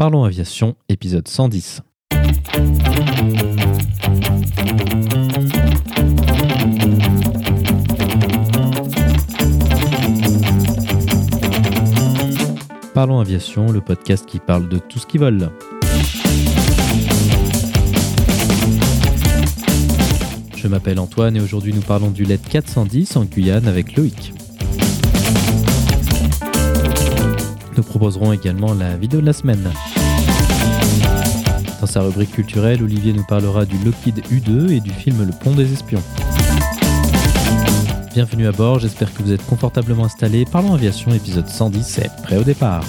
Parlons Aviation, épisode 110. Parlons Aviation, le podcast qui parle de tout ce qui vole. Je m'appelle Antoine et aujourd'hui nous parlons du LED 410 en Guyane avec Loïc. Proposerons également la vidéo de la semaine. Dans sa rubrique culturelle, Olivier nous parlera du Lockheed U2 et du film Le Pont des Espions. Bienvenue à bord, j'espère que vous êtes confortablement installés. Parlons aviation, épisode 117, prêt au départ.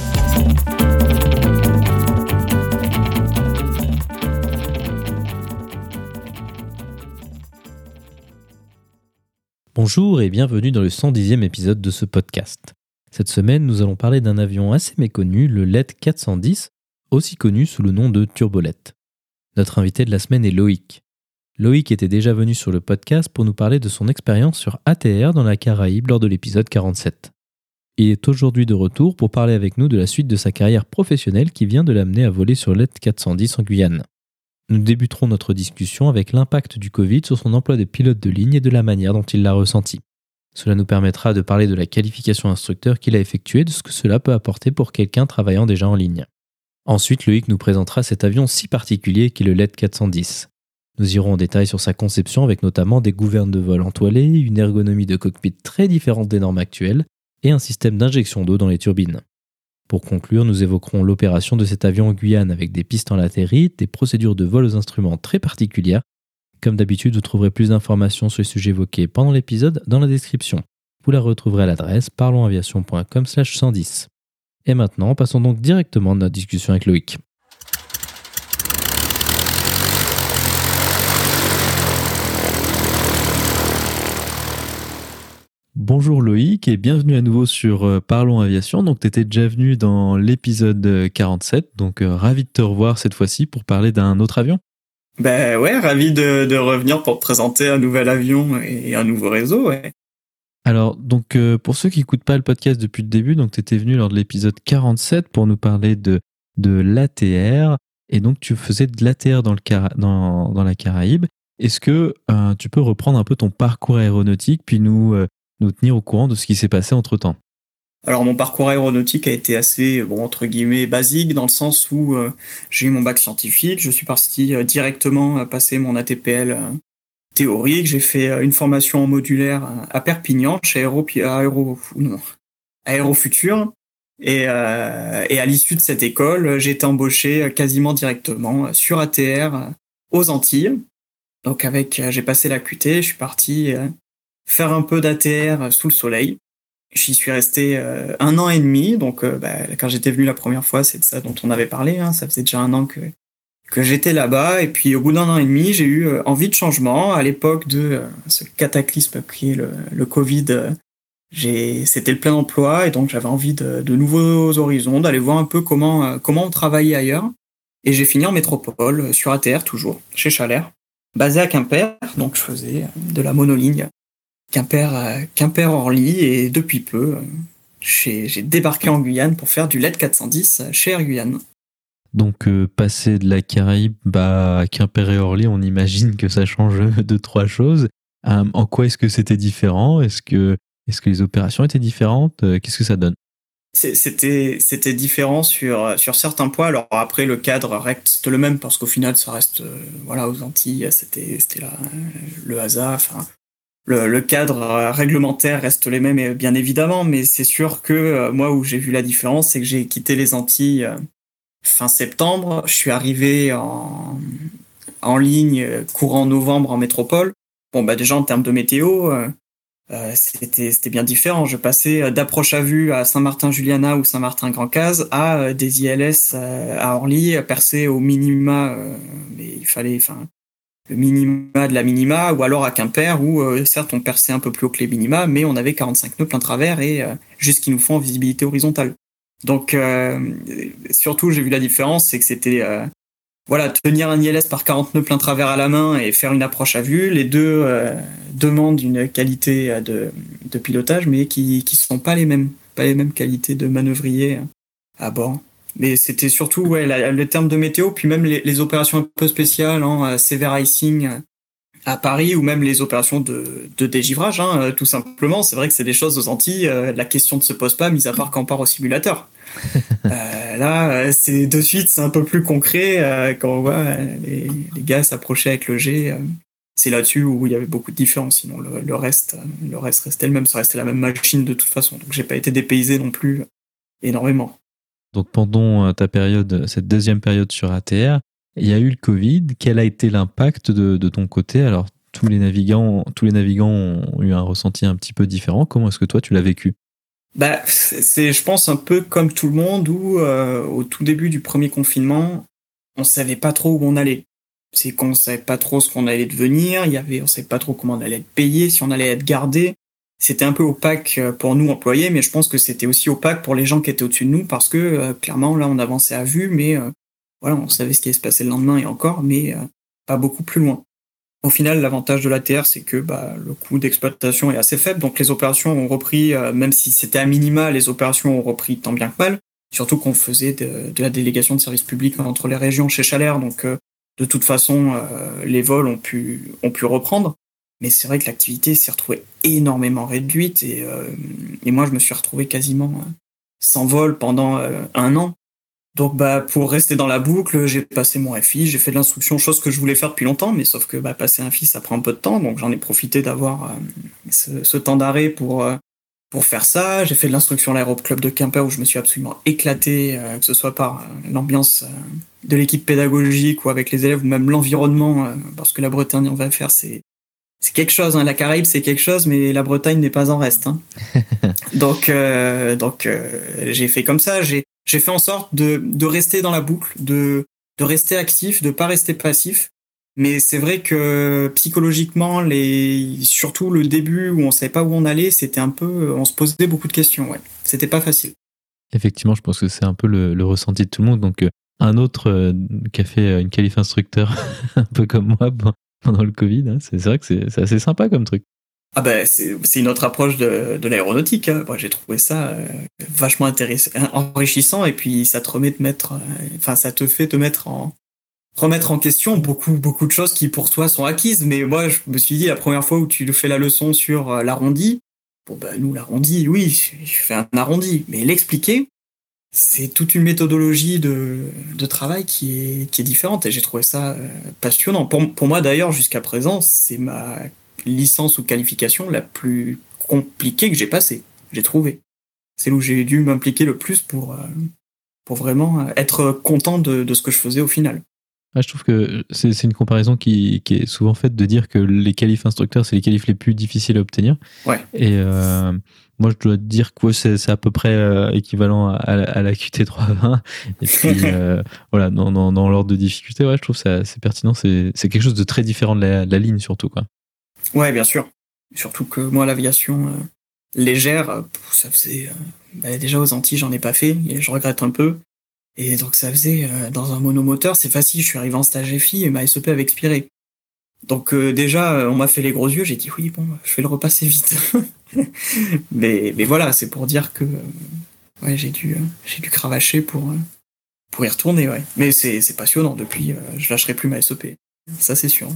Bonjour et bienvenue dans le 110e épisode de ce podcast. Cette semaine, nous allons parler d'un avion assez méconnu, le LED 410, aussi connu sous le nom de Turbolette. Notre invité de la semaine est Loïc. Loïc était déjà venu sur le podcast pour nous parler de son expérience sur ATR dans la Caraïbe lors de l'épisode 47. Il est aujourd'hui de retour pour parler avec nous de la suite de sa carrière professionnelle qui vient de l'amener à voler sur LED 410 en Guyane. Nous débuterons notre discussion avec l'impact du Covid sur son emploi de pilote de ligne et de la manière dont il l'a ressenti. Cela nous permettra de parler de la qualification instructeur qu'il a effectuée, de ce que cela peut apporter pour quelqu'un travaillant déjà en ligne. Ensuite, Loïc nous présentera cet avion si particulier qu'est le LED 410. Nous irons en détail sur sa conception avec notamment des gouvernes de vol entoilées, une ergonomie de cockpit très différente des normes actuelles et un système d'injection d'eau dans les turbines. Pour conclure, nous évoquerons l'opération de cet avion en Guyane avec des pistes en latérite, des procédures de vol aux instruments très particulières comme d'habitude, vous trouverez plus d'informations sur les sujets évoqués pendant l'épisode dans la description. Vous la retrouverez à l'adresse parlonsaviation.com 110. Et maintenant, passons donc directement à notre discussion avec Loïc. Bonjour Loïc et bienvenue à nouveau sur euh, Parlons Aviation. Donc tu étais déjà venu dans l'épisode 47, donc euh, ravi de te revoir cette fois-ci pour parler d'un autre avion. Ben ouais, ravi de, revenir pour te présenter un nouvel avion et un nouveau réseau. Alors, donc, euh, pour ceux qui n'écoutent pas le podcast depuis le début, donc tu venu lors de l'épisode 47 pour nous parler de, de l'ATR. Et donc, tu faisais de l'ATR dans la Caraïbe. Est-ce que euh, tu peux reprendre un peu ton parcours aéronautique puis nous, euh, nous tenir au courant de ce qui s'est passé entre temps alors mon parcours aéronautique a été assez bon entre guillemets basique dans le sens où euh, j'ai eu mon bac scientifique, je suis parti euh, directement passer mon ATPL euh, théorique, j'ai fait une formation en modulaire à Perpignan chez Aéro Aéro non, Aérofutur. Et, et à l'issue de cette école, j'ai été embauché quasiment directement sur ATR aux Antilles. Donc avec j'ai passé la QT, je suis parti faire un peu d'ATR sous le soleil J'y suis resté euh, un an et demi, donc euh, bah, quand j'étais venu la première fois, c'est de ça dont on avait parlé. Hein, ça faisait déjà un an que que j'étais là-bas, et puis au bout d'un an et demi, j'ai eu euh, envie de changement. À l'époque de ce cataclysme qui est le, le Covid, c'était le plein emploi, et donc j'avais envie de, de, nouveaux horizons, d'aller voir un peu comment comment on travaillait ailleurs. Et j'ai fini en métropole sur ATR toujours, chez Chalère, basé à Quimper. Donc je faisais de la monoligne Quimper, Quimper Orly et depuis peu, j'ai débarqué en Guyane pour faire du LED 410 chez Air Guyane. Donc euh, passer de la Caraïbe bah, à Quimper et Orly, on imagine que ça change de trois choses. Euh, en quoi est-ce que c'était différent? Est-ce que, est que les opérations étaient différentes? Euh, Qu'est-ce que ça donne? C'était c'était différent sur sur certains points. Alors après le cadre reste le même parce qu'au final ça reste voilà aux Antilles. C'était c'était le hasard enfin le, cadre réglementaire reste les mêmes, bien évidemment, mais c'est sûr que euh, moi, où j'ai vu la différence, c'est que j'ai quitté les Antilles euh, fin septembre. Je suis arrivé en, en ligne euh, courant novembre en métropole. Bon, bah déjà en termes de météo, c'était c'était bien différent. Je passais d'approche à vue à Saint-Martin-Juliana ou Saint-Martin-Grand-Case à des ILS à Orly, percé au minima. mais il fallait, enfin, le minima de la minima, ou alors à Quimper, où euh, certes on perçait un peu plus haut que les minima, mais on avait 45 nœuds plein travers et euh, juste nous font en visibilité horizontale. Donc euh, surtout j'ai vu la différence, c'est que c'était voilà tenir un ILS par 40 nœuds plein travers à la main et faire une approche à vue, les deux demandent une qualité de, pilotage, mais qui qui sont pas les mêmes, pas les mêmes qualités de manœuvrier à bord. Mais c'était surtout ouais, le terme de météo, puis même les, opérations un peu spéciales, hein, Severe Icing à Paris, ou même les opérations de, de dégivrage, hein, tout simplement. C'est vrai que c'est des choses aux Antilles, la question ne se pose pas, mis à part quand on part au simulateur. euh, là, c'est de suite, c'est un peu plus concret quand on voit les, les gars s'approcher avec le G c'est là-dessus où il y avait beaucoup de différences. Sinon, le, reste, le reste restait le même. Ça restait la même machine de toute façon. Donc, j'ai pas été dépaysé non plus énormément. Donc, pendant euh, ta période, cette deuxième période sur ATR, il y a eu le Covid. Quel a été l'impact de, ton côté? Alors, tous les navigants, tous les navigants ont eu un ressenti un petit peu différent. Comment est-ce que toi, tu l'as vécu? Bah, c'est, je pense, un peu comme tout le monde où, euh, au tout début du premier confinement, on savait pas trop où on allait c'est qu'on savait pas trop ce qu'on allait devenir, il y avait, on savait pas trop comment on allait être payé, si on allait être gardé. C'était un peu opaque euh, pour nous employés, mais je pense que c'était aussi opaque pour les gens qui étaient au-dessus de nous parce que euh, clairement là on avançait à vue, mais euh, voilà on savait ce qui allait se passer le lendemain et encore, mais pas beaucoup plus loin. Au final, l'avantage de l'ATR, c'est que bah, le coût d'exploitation est assez faible, donc les opérations ont repris, même si c'était à minima, les opérations ont repris tant bien que mal. Surtout qu'on faisait de, la délégation de services publics entre les régions chez Chalère, donc de toute façon, les vols ont pu, ont pu reprendre. Mais c'est vrai que l'activité s'est retrouvée énormément réduite et, euh, moi, je me suis retrouvé quasiment euh, sans vol pendant un an. Donc, bah, pour rester dans la boucle, j'ai passé mon FI, j'ai fait de l'instruction, chose que je voulais faire depuis longtemps, mais sauf que bah, passer un FI, ça prend un peu de temps. Donc, j'en ai profité d'avoir ce, ce, temps d'arrêt pour pour faire ça. J'ai fait de l'instruction à l'aéroclub de Quimper où je me suis absolument éclaté, euh, que ce soit par euh, l'ambiance euh, de l'équipe pédagogique ou avec les élèves ou même l'environnement, parce que la Bretagne, on va faire, c'est c'est quelque chose. Hein. La Caraïbe, c'est quelque chose, mais la Bretagne n'est pas en reste. Hein. donc, donc, j'ai fait comme ça. J'ai j'ai fait en sorte de de rester dans la boucle, de de rester actif, de pas rester passif mais c'est vrai que psychologiquement, les... surtout le début où on savait pas où on allait, c'était un peu, on se posait beaucoup de questions. Ouais, c'était pas facile. Effectivement, je pense que c'est un peu le, ressenti de tout le monde. Donc, euh, un autre euh, qui a fait euh, une qualif instructeur, un peu comme moi pendant le Covid, hein, c'est vrai que c'est assez sympa comme truc. Ah ben, c'est une autre approche de, l'aéronautique. Hein. J'ai trouvé ça vachement intéressant, enrichissant, et puis ça te remet de mettre, enfin, ça te fait te mettre en, remettre en question beaucoup beaucoup de choses qui pour toi sont acquises. Mais moi, je me suis dit la première fois où tu fais la leçon sur euh, l'arrondi, bon ben nous l'arrondi, oui, je fais un arrondi, mais l'expliquer, c'est toute une méthodologie de, de travail qui est qui est différente et j'ai trouvé ça euh, passionnant. Pour, pour moi d'ailleurs jusqu'à présent, c'est ma licence ou qualification la plus compliquée que j'ai passée. J'ai trouvé. C'est où j'ai dû m'impliquer le plus pour euh, pour vraiment être content de, de ce que je faisais au final je trouve que c'est une comparaison qui, qui, est souvent faite de dire que les qualifs instructeurs, c'est les qualifs les plus difficiles à obtenir. Ouais. Et euh, moi, je dois dire que c'est à peu près euh, équivalent à, à, la QT320. Et puis, euh, voilà, dans, dans, dans l'ordre de difficulté, ouais, je trouve ça c'est pertinent. C'est quelque chose de très différent de la, la, ligne, surtout. Quoi. Ouais, bien sûr. Surtout que moi, l'aviation légère, ça faisait. Bah, déjà aux Antilles, j'en ai pas fait, et je regrette un peu. Et donc ça faisait, euh, dans un monomoteur, c'est facile, je suis arrivé en stage FI et ma SEP avait expiré. Donc euh, déjà, euh, on m'a fait les gros yeux, j'ai dit oui, bon, je vais le repasser vite. mais, mais voilà, c'est pour dire que ouais, j'ai dû, j'ai dû cravacher pour, pour y retourner. Ouais. Mais c'est, passionnant, depuis, je lâcherai plus ma SEP. Ça, c'est sûr.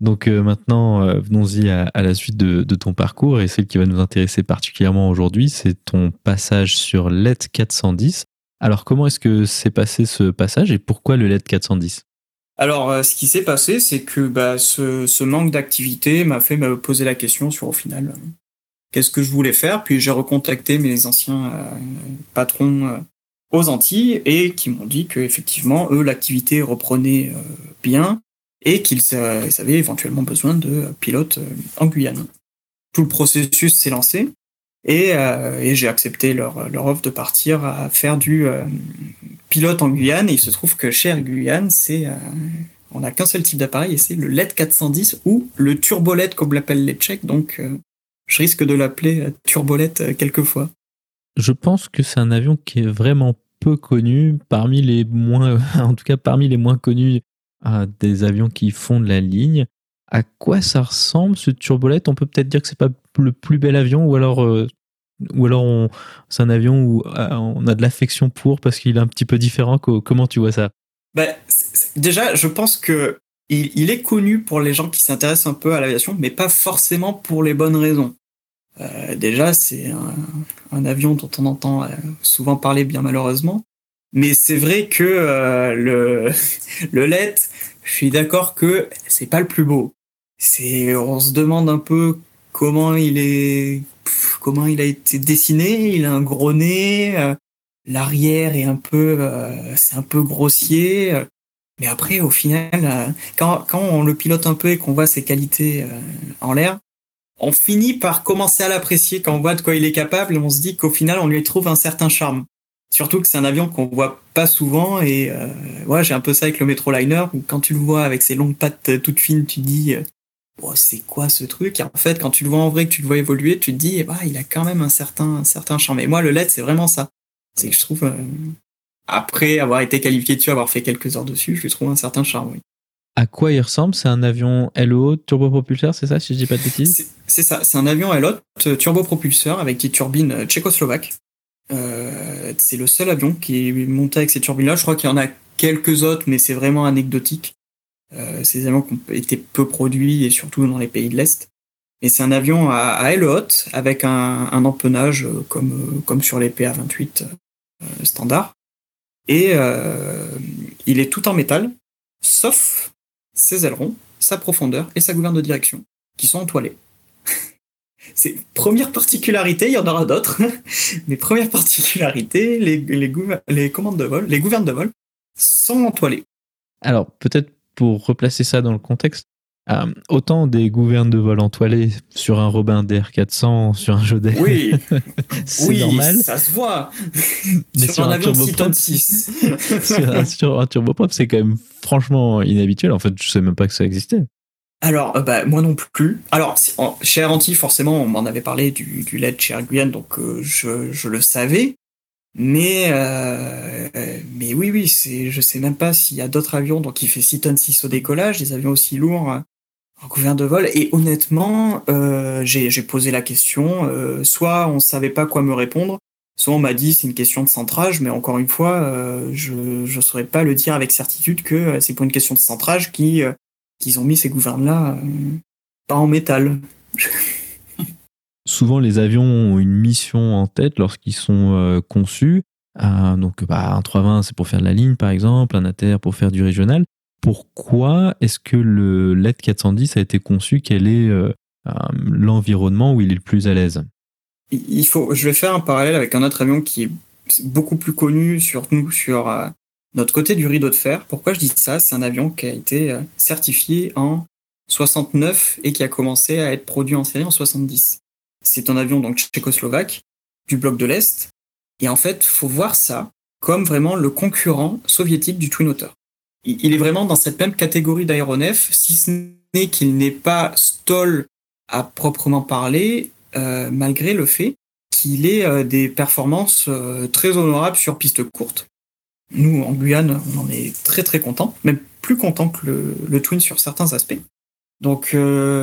Donc maintenant, venons-y à, la suite de, de, ton parcours et celle qui va nous intéresser particulièrement aujourd'hui, c'est ton passage sur LET 410. Alors, comment est-ce que s'est passé ce passage et pourquoi le LED 410 alors, euh, ce qui s'est passé, c'est que bah, ce, manque d'activité m'a fait me poser la question sur au final euh, qu'est-ce que je voulais faire? Puis j'ai recontacté mes anciens euh, patrons aux Antilles et qui m'ont dit que effectivement eux l'activité reprenait bien et qu'ils avaient éventuellement besoin de pilotes en Guyane. Tout le processus s'est lancé euh, et, j'ai accepté leur, offre de partir à faire du euh, pilote en Guyane. Et il se trouve que chez Air Guyane, c'est, euh, on n'a qu'un seul type d'appareil et c'est le LED 410 ou le turbolette comme l'appellent les Tchèques. Donc, je risque de l'appeler turbolette quelquefois. Je pense que c'est un avion qui est vraiment peu connu parmi les moins, en tout cas parmi les moins connus des avions qui font de la ligne. À quoi ça ressemble ce turbolette? On peut peut-être dire que c'est pas le plus bel avion ou alors Ou alors c'est un avion où on a de l'affection pour parce qu'il est un petit peu différent. Comment tu vois ça? Bah, Déjà, je pense que il, est connu pour les gens qui s'intéressent un peu à l'aviation, mais pas forcément pour les bonnes raisons. Euh, déjà, c'est un, avion dont on entend euh, souvent parler, bien malheureusement. Mais c'est vrai que euh, le, le LED, je suis d'accord que c'est pas le plus beau. C'est, on se demande un peu comment il est, comment il a été dessiné. Il a un gros nez, l'arrière est un peu, c'est un peu grossier. Mais après, au final, quand, quand on le pilote un peu et qu'on voit ses qualités en l'air, on finit par commencer à l'apprécier quand on voit de quoi il est capable et on se dit qu'au final on lui trouve un certain charme. Surtout que c'est un avion qu'on voit pas souvent et euh, ouais, j'ai un peu ça avec le Metroliner où quand tu le vois avec ses longues pattes euh, toutes fines, tu dis euh, c'est quoi ce truc? Et en fait quand tu le vois en vrai que tu le vois évoluer, tu te dis bah il a quand même un certain un certain charme. Et moi le LED c'est vraiment ça. C'est que je trouve après avoir été qualifié dessus, avoir fait quelques heures dessus, je trouve un certain charme. Oui à quoi il ressemble? C'est un avion LO turbopropulseur, c'est ça, si je dis pas de bêtises? C'est ça, c'est un avion LO turbopropulseur avec des turbines euh, tchécoslovaques. Euh, c'est le seul avion qui est monté avec ces turbines-là. Je crois qu'il y en a quelques autres, mais c'est vraiment anecdotique. Euh, des avions qui ont été peu produits et surtout dans les pays de l'Est. Et c'est un avion à, à aile haute avec un, empennage euh, comme, comme sur les PA-28 standard. Et il est tout en métal, sauf ses ailerons, sa profondeur et sa gouverne de direction, qui sont entoilés. C'est première particularité, il y en aura d'autres, mais première particularité, les, les commandes de vol, les gouvernes de vol sont entoilées. Alors peut-être pour replacer ça dans le contexte, euh, autant des gouvernes de vol entoilées sur un Robin DR400, sur un Jodé. Oui, c'est oui, normal. ça se voit. Mais sur, un, avion 6 sur, un, sur un turboprop, c'est quand même franchement inhabituel. En fait, je sais même pas que ça existait. Alors, euh, bah, moi non plus. Alors, chez Aranti, forcément, on m'en avait parlé du, du LED chez Arguyen, donc euh, je, je, le savais. Mais, euh, mais oui, oui, c'est, je sais même pas s'il y a d'autres avions, donc il fait 6 tonnes 6 au décollage, des avions aussi lourds en gouverne de vol. Et honnêtement, euh, j'ai posé la question. Euh, soit on savait pas quoi me répondre, soit on m'a dit c'est une question de centrage. Mais encore une fois, euh, je ne saurais pas le dire avec certitude que euh, c'est pour une question de centrage qui euh, qu'ils ont mis ces gouvernes-là pas en métal. Souvent, les avions ont une mission en tête lorsqu'ils sont conçus. donc, bah, un 320, c'est pour faire de la ligne, par exemple, un ATR pour faire du régional pourquoi est-ce que le LED 410 a été conçu Quel est euh, euh, l'environnement où il est le plus à l'aise? Je vais faire un parallèle avec un autre avion qui est beaucoup plus connu sur nous, sur euh, notre côté du rideau de fer. Pourquoi je dis ça? C'est un avion qui a été certifié en 69 et qui a commencé à être produit en série en 70. C'est un avion donc tchécoslovaque du bloc de l'Est. Et en fait, faut voir ça comme vraiment le concurrent soviétique du Twin Otter il est vraiment dans cette même catégorie d'aéronef, si ce n'est qu'il n'est pas stall à proprement parler, euh, malgré le fait qu'il ait euh, des performances euh, très honorables sur piste courte. Nous, en Guyane, on en est très très content, même plus content que le, le Twin sur certains aspects. Donc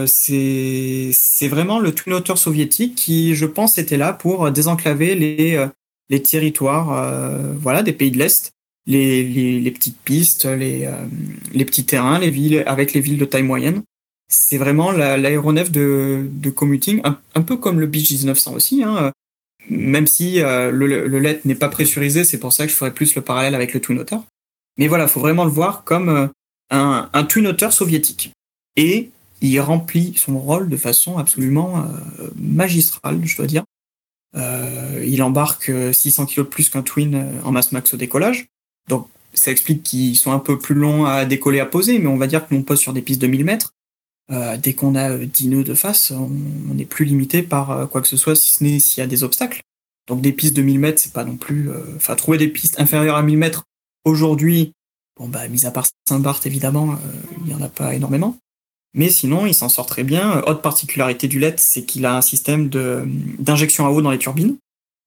c'est c'est vraiment le Twin Otter soviétique qui, je pense, était là pour désenclaver les les territoires, voilà, des pays de l'Est les, les, les, petites pistes, les, euh, les petits terrains, les villes avec les villes de taille moyenne. C'est vraiment l'aéronef de, de commuting, un, peu comme le Beach 1900 aussi, hein, même si euh, le, le LED n'est pas pressurisé, c'est pour ça que je ferais plus le parallèle avec le Twin Otter. Mais voilà, faut vraiment le voir comme euh, un, un Twin Otter soviétique. Et il remplit son rôle de façon absolument magistrale, je dois dire. Euh, il embarque 600 kg de plus qu'un Twin en masse max au décollage. Donc ça explique qu'ils sont un peu plus longs à décoller, à poser, mais on va dire que l'on pose sur des pistes de 1000 mètres. Euh, dès qu'on a 10 nœuds de face, on n'est plus limité par euh, quoi que ce soit, si ce n'est s'il y a des obstacles. Donc des pistes de 1000 mètres, c'est pas non plus... Euh, enfin, trouver des pistes inférieures à 1000 mètres, aujourd'hui, bon bah, mis à part Saint-Barth, évidemment, il n'y en a pas énormément. Mais sinon, il s'en sort très bien. Autre particularité du LED, c'est qu'il a un système d'injection à eau dans les turbines.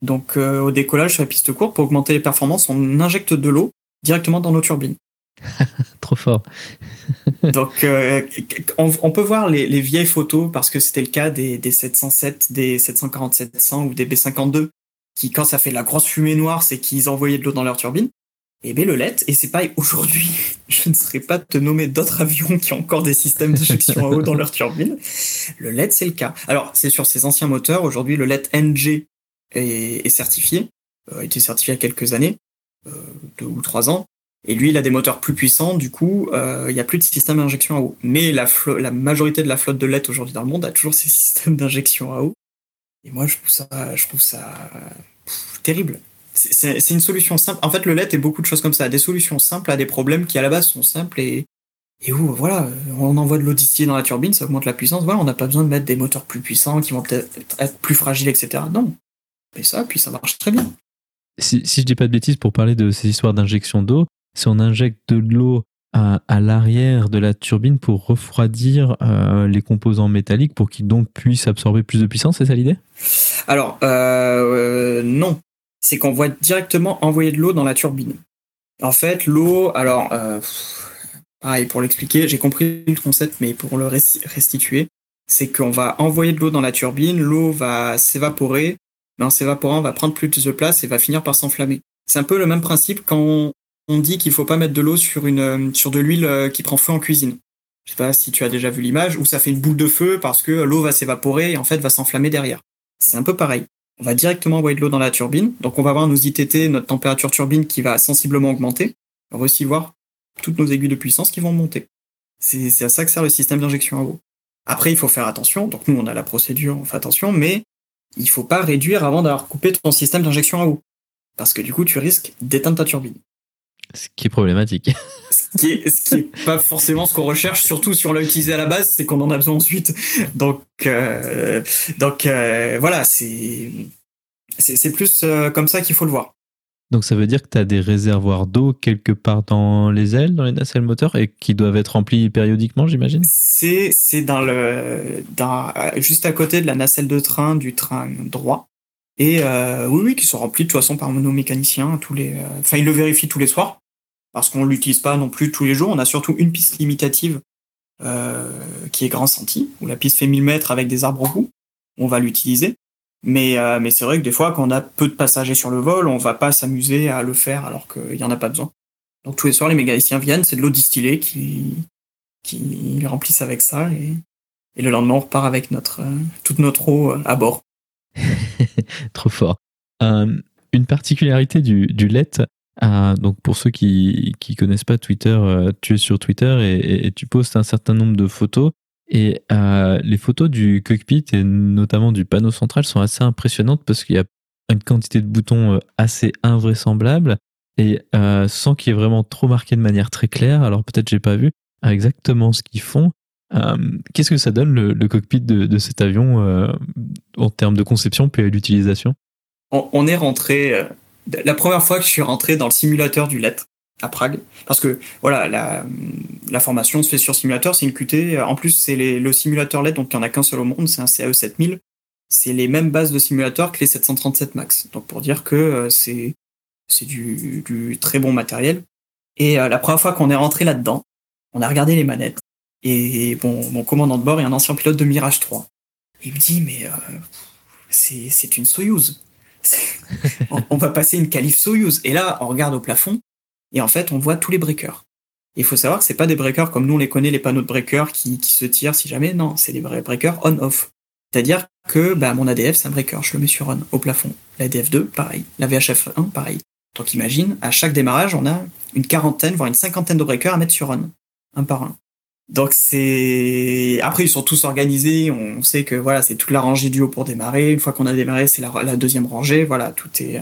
Donc euh, au décollage sur la piste courte, pour augmenter les performances, on injecte de l'eau directement dans nos turbines. Trop fort. Donc, euh, on, peut voir les, vieilles photos parce que c'était le cas des, 707, des 747-100 ou des B52 qui, quand ça fait de la grosse fumée noire, c'est qu'ils envoyaient de l'eau dans leur turbine. Et bien le LED, et c'est pareil, aujourd'hui, je ne saurais pas te nommer d'autres avions qui ont encore des systèmes d'injection à eau dans leur turbine. Le LED, c'est le cas. Alors, c'est sur ces anciens moteurs. Aujourd'hui, le LED NG est, certifié, euh, a été certifié il y a quelques années, euh, deux ou trois ans. Et lui, il a des moteurs plus puissants, du coup, euh, il n'y a plus de système d'injection à eau. Mais la, majorité de la flotte de LED aujourd'hui dans le monde a toujours ces systèmes d'injection à eau. Et moi, je trouve ça terrible. C'est une solution simple. En fait, le LED est beaucoup de choses comme ça, des solutions simples à des problèmes qui à la base sont simples et, et où, voilà, on envoie de l'eau distillée dans la turbine, ça augmente la puissance. Voilà, on n'a pas besoin de mettre des moteurs plus puissants qui vont peut-être être plus fragiles, etc. Non. Et ça, puis ça marche très bien. Si, si je dis pas de bêtises pour parler de ces histoires d'injection d'eau, si on injecte de l'eau à, l'arrière de la turbine pour refroidir euh, les composants métalliques pour qu'ils donc puissent absorber plus de puissance, c'est ça l'idée? Alors, euh, non c'est qu'on voit directement envoyer de l'eau dans la turbine. En fait, l'eau, alors, euh, pareil, pour l'expliquer, j'ai compris le concept, mais pour le restituer, c'est qu'on va envoyer de l'eau dans la turbine, l'eau va s'évaporer, mais en s'évaporant, va prendre plus de place et va finir par s'enflammer. C'est un peu le même principe quand on dit qu'il faut pas mettre de l'eau sur une sur de l'huile euh, qui prend feu en cuisine. Je sais pas si tu as déjà vu l'image où ça fait une boule de feu parce que l'eau va s'évaporer et en fait va s'enflammer derrière. C'est un peu pareil on va directement envoyer de l'eau dans la turbine. Donc on va voir nos ITT, notre température turbine qui va sensiblement augmenter. On va aussi voir toutes nos aiguilles de puissance qui vont monter. C'est à ça que sert le système d'injection à eau. Après, il faut faire attention. Donc nous, on a la procédure, on fait attention, mais il faut pas réduire avant d'avoir coupé ton système d'injection à eau. Parce que du coup, tu risques d'éteindre ta turbine. Ce qui est problématique. ce qui est, pas forcément ce qu'on recherche, surtout si on l'a utilisé à la base, c'est qu'on en a besoin ensuite. Donc, euh, donc euh, voilà, c'est c'est plus euh, comme ça qu'il faut le voir. Donc ça veut dire que tu as des réservoirs d'eau quelque part dans les ailes, dans les nacelles moteurs, et qui doivent être remplis périodiquement, j'imagine? C'est dans le dans, juste à côté de la nacelle de train du train droit. Et oui, oui, qui sont remplis de toute façon par nos mécaniciens. Tous les, enfin, ils le vérifient tous les soirs parce qu'on l'utilise pas non plus tous les jours. On a surtout une piste limitative euh, qui est Grand Senti, où la piste fait 1000 mètres avec des arbres au bout. On va l'utiliser. Mais, euh, mais c'est vrai que des fois, quand on a peu de passagers sur le vol, on va pas s'amuser à le faire alors qu'il y en a pas besoin. Donc tous les soirs, les mécaniciens viennent, c'est de l'eau distillée qui, qui remplissent avec ça et, et le lendemain, on repart avec notre, euh, toute notre eau à bord. Trop fort. une particularité du, du LET, ah, donc pour ceux qui qui connaissent pas Twitter, euh, tu es sur Twitter et, tu postes un certain nombre de photos. Et euh, les photos du cockpit et notamment du panneau central sont assez impressionnantes parce qu'il y a une quantité de boutons euh, assez invraisemblable et sans qu'il y ait vraiment trop marqué de manière très claire. Alors peut-être j'ai pas vu exactement ce qu'ils font. Qu'est-ce que ça donne le, cockpit de, cet avion en termes de conception puis à l'utilisation? On, est rentré la première fois que je suis rentré dans le simulateur du LED à Prague, parce que voilà, la, formation se fait sur simulateur, c'est une QT. En plus, c'est le simulateur LED, donc il n'y en a qu'un seul au monde, c'est un CAE 7000. C'est les mêmes bases de simulateur que les 737 Max. Donc pour dire que euh, c'est c'est du, très bon matériel. Et euh, la première fois qu'on est rentré là-dedans, on a regardé les manettes. Et bon, mon commandant de bord est un ancien pilote de Mirage 3. Il me dit, mais euh, c'est une Soyuz. on, va passer une qualif Soyuz. Et là, on regarde au plafond, et en fait, on voit tous les breakers. Il faut savoir que c'est pas des breakers comme nous on les connaît, les panneaux de breakers qui, se tirent si jamais. Non, c'est des breakers on-off. C'est-à-dire que bah, mon ADF, c'est un breaker, je le mets sur on, au plafond. L'ADF 2, pareil. La VHF 1, pareil. Donc imagine, à chaque démarrage, on a une quarantaine, voire une cinquantaine de breakers à mettre sur on, un par un. Donc c'est après ils sont tous organisés. On sait que voilà c'est toute la rangée du haut pour démarrer. Une fois qu'on a démarré, c'est la, deuxième rangée. Voilà tout est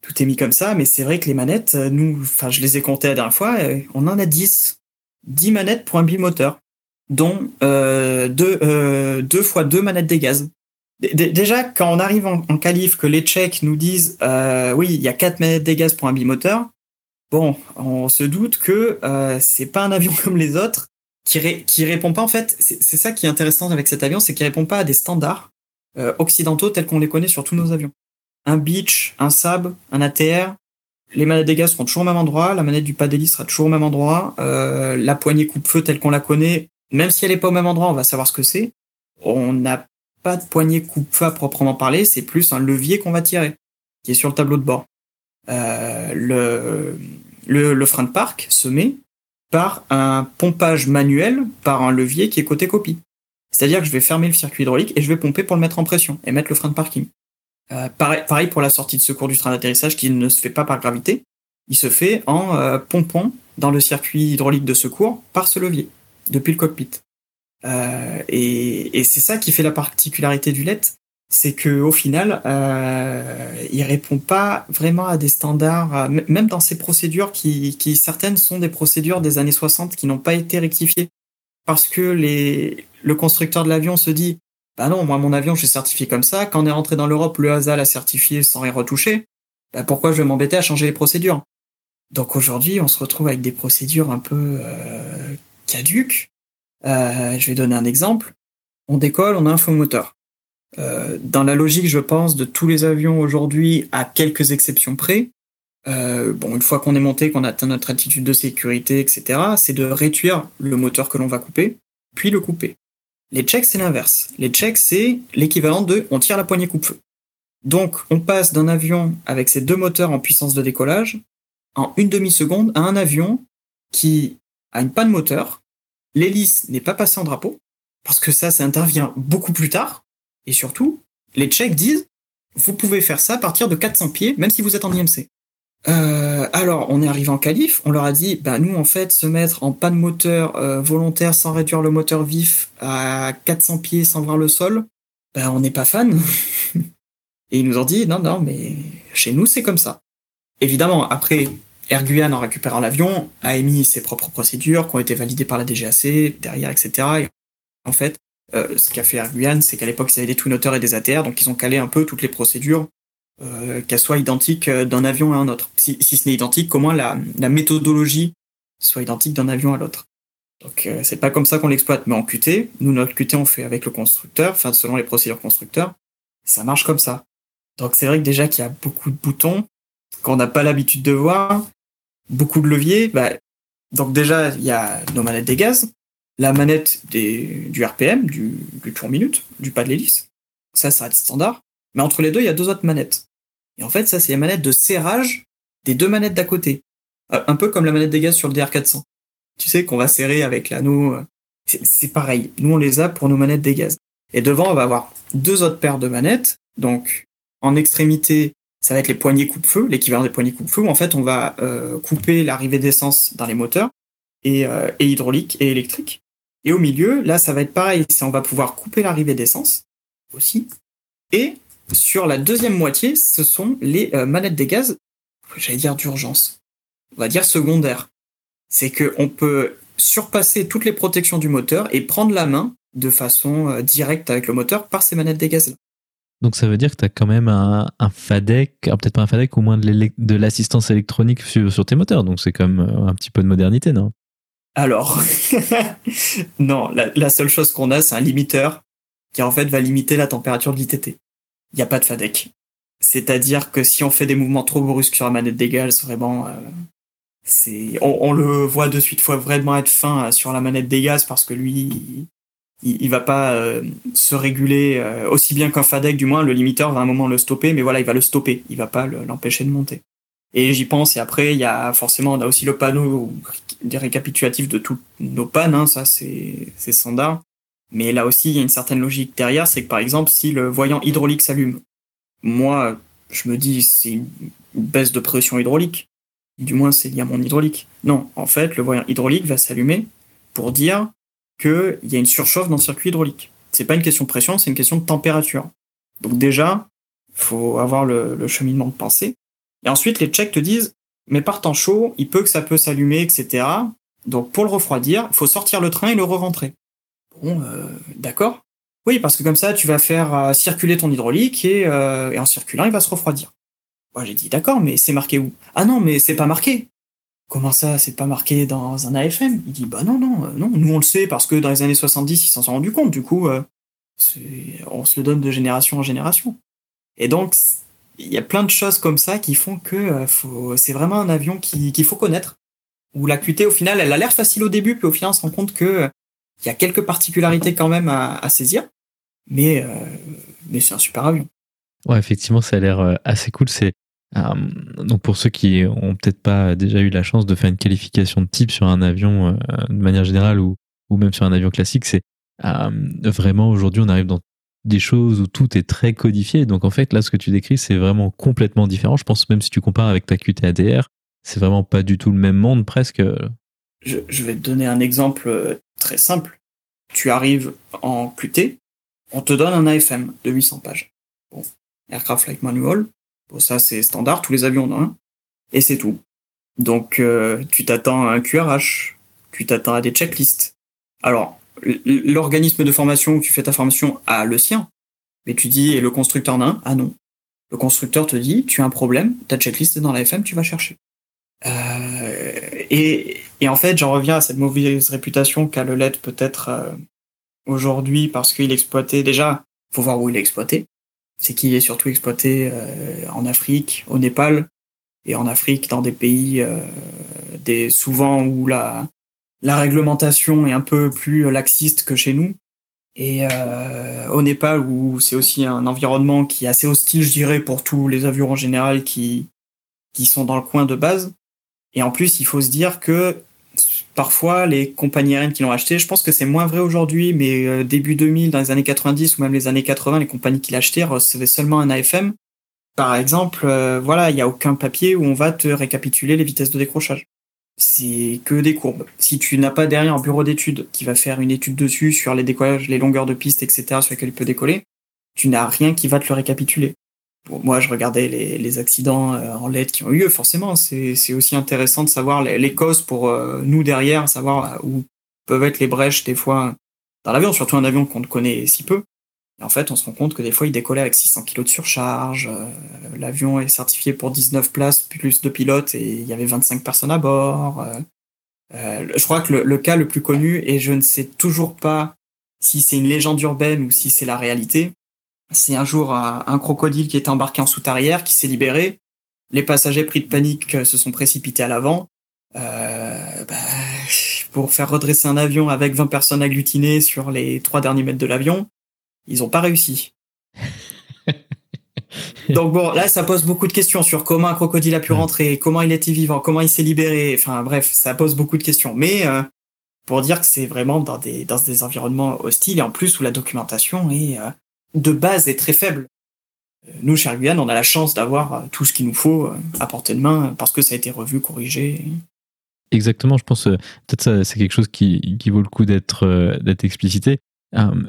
tout est mis comme ça. Mais c'est vrai que les manettes, nous, enfin je les ai comptées la dernière fois, on en a 10. 10 manettes pour un bimoteur, dont euh, deux, euh, deux fois deux manettes des gaz. déjà quand on arrive en, en qualif que les Tchèques nous disent euh, oui il y a quatre manettes des gaz pour un bimoteur, bon on se doute que euh, c'est pas un avion comme les autres qui, répond pas en fait. C'est ça qui est intéressant avec cet avion, c'est qu'il répond pas à des standards euh, occidentaux tels qu'on les connaît sur tous nos avions. Un Beach, un Saab, un ATR, les manettes des gaz seront toujours au même endroit, la manette du pas sera toujours au même endroit, euh, la poignée coupe-feu telle qu'on la connaît, même si elle n'est pas au même endroit, on va savoir ce que c'est. On n'a pas de poignée coupe-feu à proprement parler, c'est plus un levier qu'on va tirer, qui est sur le tableau de bord. Euh, le, le, le frein de parc se met par un pompage manuel par un levier qui est côté copie. C'est-à-dire que je vais fermer le circuit hydraulique et je vais pomper pour le mettre en pression et mettre le frein de parking. Euh, pareil, pour la sortie de secours du train d'atterrissage qui ne se fait pas par gravité, il se fait en euh, pompant dans le circuit hydraulique de secours par ce levier, depuis le cockpit. Euh, et, c'est ça qui fait la particularité du LED, c'est que au final, euh, il répond pas vraiment à des standards, même dans ces procédures qui, certaines sont des procédures des années 60 qui n'ont pas été rectifiées parce que le constructeur de l'avion se dit bah non, moi mon avion je suis certifié comme ça. Quand on est rentré dans l'Europe, le HASA l'a certifié sans rien retoucher. Bah pourquoi je vais m'embêter à changer les procédures? Donc aujourd'hui, on se retrouve avec des procédures un peu euh, caduques. Euh, je vais donner un exemple. On décolle, on a un faux moteur. Euh, dans la logique, je pense, de tous les avions aujourd'hui, à quelques exceptions près, euh, bon, une fois qu'on est monté, qu'on a atteint notre attitude de sécurité, etc., c'est de réduire le moteur que l'on va couper, puis le couper. Les checks, c'est l'inverse. Les checks, c'est l'équivalent de on tire la poignée coupe-feu. Donc, on passe d'un avion avec ses deux moteurs en puissance de décollage en une demi-seconde à un avion qui a une panne moteur, l'hélice n'est pas passée en drapeau, parce que ça, ça intervient beaucoup plus tard, et surtout, les checks disent, vous pouvez faire ça à partir de 400 pieds, même si vous êtes en IMC. Euh, alors, on est arrivé en qualif, on leur a dit, bah nous en fait, se mettre en panne moteur euh, volontaire sans réduire le moteur vif à 400 pieds sans voir le sol, bah on n'est pas fan. Et ils nous ont dit, non, non, mais chez nous c'est comme ça. Évidemment, après, Air en récupérant l'avion, a émis ses propres procédures qui ont été validées par la DGAC, derrière, etc. Et en fait, euh, ce qu'a fait Air Guyane, c'est qu'à l'époque, ils avaient des twin et des ATR, donc ils ont calé un peu toutes les procédures euh, qu'elle soit identique euh, d'un avion à un autre. Si, ce n'est identique, moins la, méthodologie soit identique d'un avion à l'autre. Donc c'est pas comme ça qu'on l'exploite, mais en QT, nous notre QT on fait avec le constructeur, enfin selon les procédures constructeurs, ça marche comme ça. Donc c'est vrai que déjà qu'il y a beaucoup de boutons qu'on n'a pas l'habitude de voir, beaucoup de leviers. Bah, donc déjà il y a nos manettes des gaz, la manette du RPM, du, du tour minute, du pas de l'hélice. Ça, ça reste standard. Mais entre les deux, il y a deux autres manettes. Et en fait, ça, c'est les manettes de serrage des deux manettes d'à côté. Euh, un peu comme la manette des gaz sur le DR400. Tu sais qu'on va serrer avec l'anneau. Euh, c'est pareil. Nous, on les a pour nos manettes des gaz. Et devant, on va avoir deux autres paires de manettes. Donc, en extrémité, ça va être les poignées coupe-feu, l'équivalent des poignées coupe-feu, en fait, on va euh, couper l'arrivée d'essence dans les moteurs, et, euh, et hydraulique et électrique. Et au milieu, là, ça va être pareil. On va pouvoir couper l'arrivée d'essence aussi. Et sur la deuxième moitié, ce sont les euh, manettes des gaz, j'allais dire d'urgence, on va dire secondaire. C'est qu'on peut surpasser toutes les protections du moteur et prendre la main de façon euh, directe avec le moteur par ces manettes des gaz. -là. Donc ça veut dire que tu as quand même un, FADEC, peut-être pas un FADEC, au moins de l'assistance électronique sur, sur, tes moteurs. Donc c'est quand même euh, un petit peu de modernité, non? Alors, non, la, seule chose qu'on a, c'est un limiteur qui en fait va limiter la température de l'ITT il n'y a pas de FADEC. C'est-à-dire que si on fait des mouvements trop brusques sur la manette des gaz, vraiment, euh, c'est, on, le voit de suite. Faut vraiment être fin euh, sur la manette des gaz parce que lui, il, il va pas euh, se réguler euh, aussi bien qu'un FADEC. Du moins, le limiteur va un moment le stopper, mais voilà, il va le stopper. Il va pas l'empêcher de monter. Et j'y pense. Et après, il y a forcément, on a aussi le panneau des récapitulatifs de toutes nos pannes. Hein, ça, c'est, standard. Mais là aussi, il y a une certaine logique derrière, c'est que par exemple, si le voyant hydraulique s'allume, moi, je me dis c'est une baisse de pression hydraulique. Du moins, c'est lié à mon hydraulique. Non, en fait, le voyant hydraulique va s'allumer pour dire qu'il y a une surchauffe dans le circuit hydraulique. C'est pas une question de pression, c'est une question de température. Donc déjà, faut avoir le, le cheminement de pensée. Et ensuite, les checks te disent, mais par temps chaud, il peut que ça peut s'allumer, etc. Donc pour le refroidir, il faut sortir le train et le re-rentrer. Bon, euh, d'accord. Oui, parce que comme ça, tu vas faire euh, circuler ton hydraulique et, euh, et, en circulant, il va se refroidir. Moi, j'ai dit d'accord, mais c'est marqué où? Ah non, mais c'est pas marqué. Comment ça, c'est pas marqué dans un AFM Il dit bah non, non, non. Nous, on le sait parce que dans les années 70, ils s'en sont rendus compte. Du coup, on se le donne de génération en génération. Et donc, il y a plein de choses comme ça qui font que c'est vraiment un avion qu'il faut connaître. Où la QT, au final, elle a l'air facile au début, puis au final, on se rend compte que il y a quelques particularités quand même à, saisir. Mais, mais c'est un super avion. Ouais, effectivement, ça a l'air assez cool. C'est donc pour ceux qui ont peut-être pas déjà eu la chance de faire une qualification de type sur un avion de manière générale ou, ou même sur un avion classique, c'est vraiment aujourd'hui on arrive dans des choses où tout est très codifié. Donc en fait, là, ce que tu décris, c'est vraiment complètement différent. Je pense même si tu compares avec ta QTADR, c'est vraiment pas du tout le même monde presque. Je, vais te donner un exemple euh, très simple. Tu arrives en QT, on te donne un AFM de 800 pages. Bon, Aircraft Flight Manual, bon, ça c'est standard, tous les avions en ont un, et c'est tout. Donc euh, tu t'attends à un QRH, tu t'attends à des checklists. Alors, l'organisme de formation où tu fais ta formation a le sien, mais tu dis, et le constructeur n'a un Ah non. Le constructeur te dit, tu as un problème, ta checklist est dans la FM, tu vas chercher. Euh, et, et, en fait, j'en reviens à cette mauvaise réputation qu'a le LED peut-être euh, aujourd'hui parce qu'il exploitait déjà, faut voir où il est exploité. C'est qu'il est surtout exploité euh, en Afrique, au Népal, et en Afrique, dans des pays des, souvent où la, la réglementation est un peu plus laxiste que chez nous. Et euh, au Népal, où c'est aussi un environnement qui est assez hostile, je dirais, pour tous les avions en général qui, qui sont dans le coin de base. Et en plus, il faut se dire que parfois, les compagnies aériennes qui l'ont acheté, je pense que c'est moins vrai aujourd'hui, mais euh, début 2000, dans les années 90 ou même les années 80, les compagnies qui l'achetaient recevaient seulement un AFM. Par exemple, euh, voilà, il n'y a aucun papier où on va te récapituler les vitesses de décrochage c'est que des courbes. Si tu n'as pas derrière un bureau d'études qui va faire une étude dessus sur les décollages, les longueurs de piste, etc., sur lesquelles il peut décoller, tu n'as rien qui va te le récapituler. moi, je regardais les, accidents euh, en LED qui ont eu lieu, forcément. C'est aussi intéressant de savoir les, causes pour euh, nous derrière, savoir euh, où peuvent être les brèches des fois dans l'avion, surtout un avion qu'on ne connaît si peu. En fait, on se rend compte que des fois, il décollait avec 600 kg de surcharge. Euh, l'avion est certifié pour 19 places plus de pilotes et il y avait 25 personnes à bord. Euh, euh, je crois que le, cas le plus connu, et je ne sais toujours pas si c'est une légende urbaine ou si c'est la réalité, c'est un jour un, crocodile qui était embarqué en soute arrière, qui s'est libéré. Les passagers pris de panique se sont précipités à l'avant. Bah, pour faire redresser un avion avec 20 personnes agglutinées sur les trois derniers mètres de l'avion, ils n'ont pas réussi. Donc bon, là, ça pose beaucoup de questions sur comment un crocodile a pu rentrer, comment il était vivant, comment il s'est libéré. Enfin bref, ça pose beaucoup de questions. Mais euh, pour dire que c'est vraiment dans des, dans des environnements hostiles et en plus où la documentation est euh, de base est très faible. Euh, nous, chez Arguian, on a la chance d'avoir tout ce qu'il nous faut à portée de main parce que ça a été revu, corrigé. Exactement, je pense peut-être ça c'est quelque chose qui, qui vaut le coup d'être d'être explicité.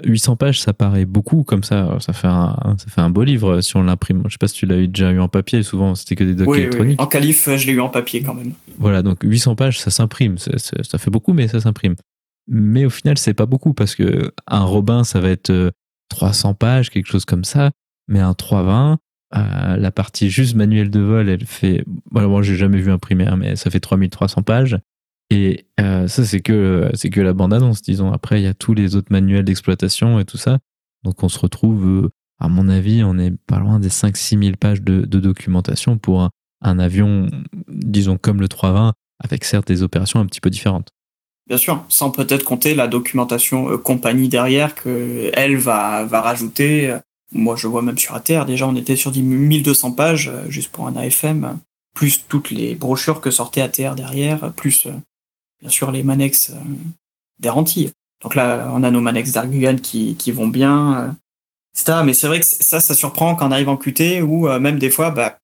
800 pages, ça paraît beaucoup comme ça. Ça fait un, ça fait un beau livre si on l'imprime. Je sais pas si tu l'as déjà eu en papier. Souvent, c'était que des documents électroniques. En calife, je l'ai eu en papier quand même. Voilà, donc 800 pages, ça s'imprime. Ça fait beaucoup, mais ça s'imprime. Mais au final, c'est pas beaucoup parce que un Robin, ça va être 300 euh, pages, quelque chose comme ça. Mais un 320, euh, la partie juste manuel de vol, elle fait. Bon, moi, j'ai jamais vu imprimer, mais ça fait 3300 pages. Et euh, ça, c'est que, c'est que la bande-annonce, disons. Après, il y a tous les autres manuels d'exploitation et tout ça. Donc, on se retrouve, euh, à mon avis, on est pas loin des 5-6 000 pages de, documentation pour un, avion, disons, comme le 320, avec certes des opérations un petit peu différentes. Bien sûr, sans peut-être compter la documentation euh, compagnie derrière que elle va, va rajouter. Moi, je vois même sur ATR, déjà, on était sur 1200 pages juste pour un AFM, plus toutes les brochures que sortait ATR derrière, plus bien sûr les Manex euh, des Rentilles. Donc là, on a nos Manex d'Argugan qui, qui vont bien, euh, etc. Mais c'est vrai que ça, ça surprend quand on arrive en QT ou euh, même des fois, bah,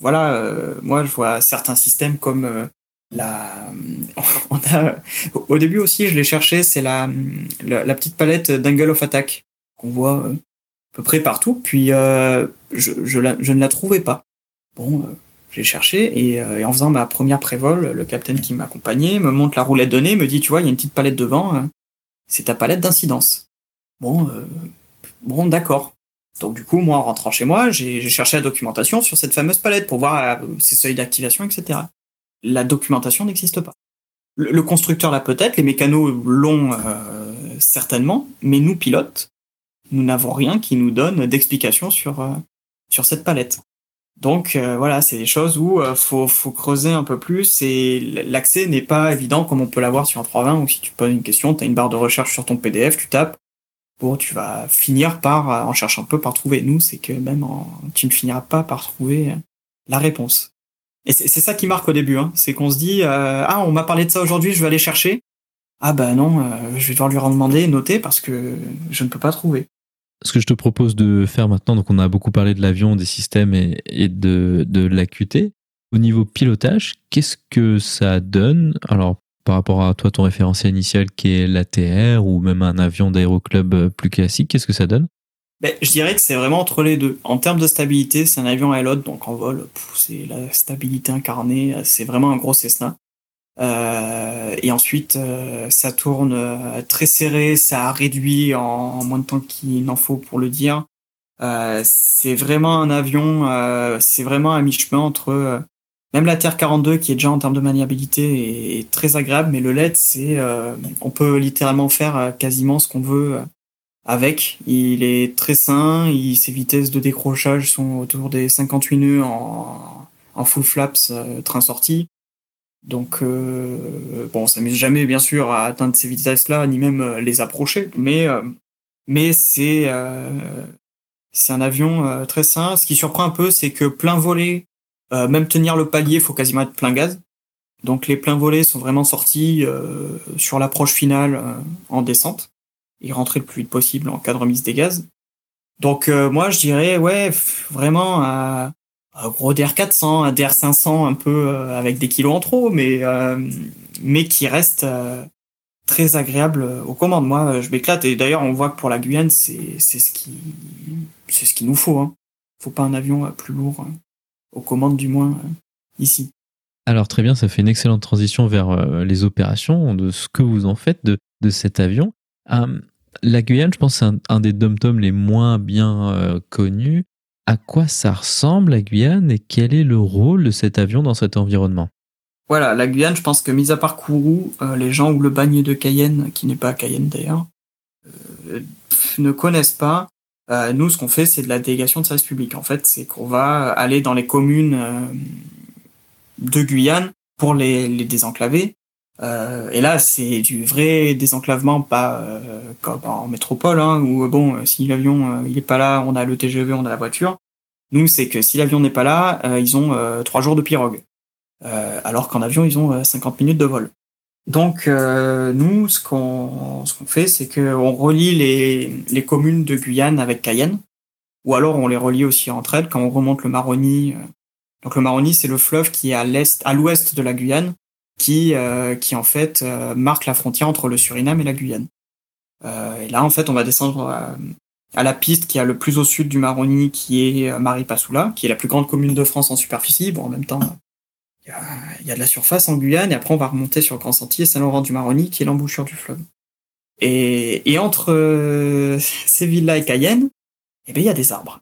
voilà, moi je vois certains systèmes comme la, au début aussi, je l'ai cherché, c'est la, la, petite palette d'Angle of Attack qu'on voit à peu près partout. Puis je, je, je ne la trouvais pas. Bon, j'ai cherché euh, et, en faisant ma première prévol, le capitaine qui m'accompagnait me montre la roulette nez, me dit tu vois il y a une petite palette devant, hein. c'est ta palette d'incidence. Bon, euh, bon d'accord. Donc du coup moi en rentrant chez moi, j'ai cherché la documentation sur cette fameuse palette pour voir euh, ses seuils d'activation, etc. La documentation n'existe pas. Le, constructeur l'a peut-être, les mécanos l'ont certainement, mais nous pilotes, nous n'avons rien qui nous donne d'explication sur sur cette palette. Donc voilà, c'est des choses où faut, faut creuser un peu plus et l'accès n'est pas évident comme on peut l'avoir sur un 320 ou si tu poses une question, tu as une barre de recherche sur ton PDF, tu tapes, bon, tu vas finir par, en chercher un peu, par trouver. Nous, c'est que même tu ne finiras pas par trouver la réponse. Et c'est ça qui marque au début, hein. c'est qu'on se dit ah on m'a parlé de ça aujourd'hui, je vais aller chercher. Ah bah non, je vais devoir lui demander, noter parce que je ne peux pas trouver ce que je te propose de faire maintenant, donc on a beaucoup parlé de l'avion, des systèmes et, de, de l'AQT. Au niveau pilotage, qu'est-ce que ça donne? Alors, par rapport à toi, ton référentiel initial qui est l'ATR ou même un avion d'aéroclub plus classique, qu'est-ce que ça donne? Ben, je dirais que c'est vraiment entre les deux. En termes de stabilité, c'est un avion à l'autre, donc en vol, c'est la stabilité incarnée, c'est vraiment un gros Cessna. Euh, et ensuite, euh, ça tourne euh, très serré, ça réduit en, moins de temps qu'il n'en faut pour le dire. c'est vraiment un avion, c'est vraiment un mi-chemin entre même la Terre 42 qui est déjà en termes de maniabilité est, très agréable, mais le LED, c'est on peut littéralement faire quasiment ce qu'on veut avec. Il est très sain, il, ses vitesses de décrochage sont autour des 58 nœuds en, en full flaps train sorti. Donc, euh, bon, on s'amuse jamais, bien sûr, à atteindre ces vitesses-là, ni même euh, les approcher, mais, euh, mais c'est c'est un avion très sain. Ce qui surprend un peu, c'est que plein volet, même tenir le palier, faut quasiment être plein gaz. Donc, les pleins volets sont vraiment sortis sur l'approche finale en descente et rentrer le plus vite possible en cas de remise des gaz. Donc, moi, je dirais, ouais, vraiment, un gros DR400, un DR500 un peu euh, avec des kilos en trop, mais euh, qui reste euh, très agréable aux commandes. Moi, je m'éclate et d'ailleurs, on voit que pour la Guyane, c'est ce qui qu'il nous faut. Hein. Faut pas un avion plus lourd aux commandes du moins ici. Alors très bien, ça fait une excellente transition vers les opérations de ce que vous en faites de, cet avion. la Guyane, je pense, c'est un, un, des dom-toms les moins bien connus à quoi ça ressemble la Guyane et quel est le rôle de cet avion dans cet environnement? Voilà, la Guyane, je pense que mis à part Kourou, euh, les gens ou le bagne de Cayenne, qui n'est pas Cayenne d'ailleurs, euh, ne connaissent pas. Euh, nous, ce qu'on fait, c'est de la délégation de service public. En fait, c'est qu'on va aller dans les communes de Guyane pour les désenclaver. Et là, c'est du vrai désenclavement, pas comme en métropole, hein, où bon, si l'avion il est pas là, on a le TGV, on a la voiture. Nous, c'est que si l'avion n'est pas là, euh, ils ont euh, trois jours de pirogue. Euh, alors qu'en avion, ils ont 50 minutes de vol. Donc, nous, ce qu'on ce qu'on fait, c'est qu'on relie les, les communes de Guyane avec Cayenne, ou alors on les relie aussi entre elles quand on remonte le Maroni. Donc le Maroni, c'est le fleuve qui est à l'est, à l'ouest de la Guyane, qui qui en fait marque la frontière entre le Suriname et la Guyane. et là, en fait, on va descendre à la piste qui a le plus au sud du Maroni, qui est euh, Maripasoula, qui est la plus grande commune de France en superficie. Bon, en même temps, il y a, de la surface en Guyane, et après on va remonter sur Grand Sentier, Saint-Laurent du Maroni, qui est l'embouchure du fleuve. Et, entre euh, ces villes-là et Cayenne, eh ben, il y a des arbres.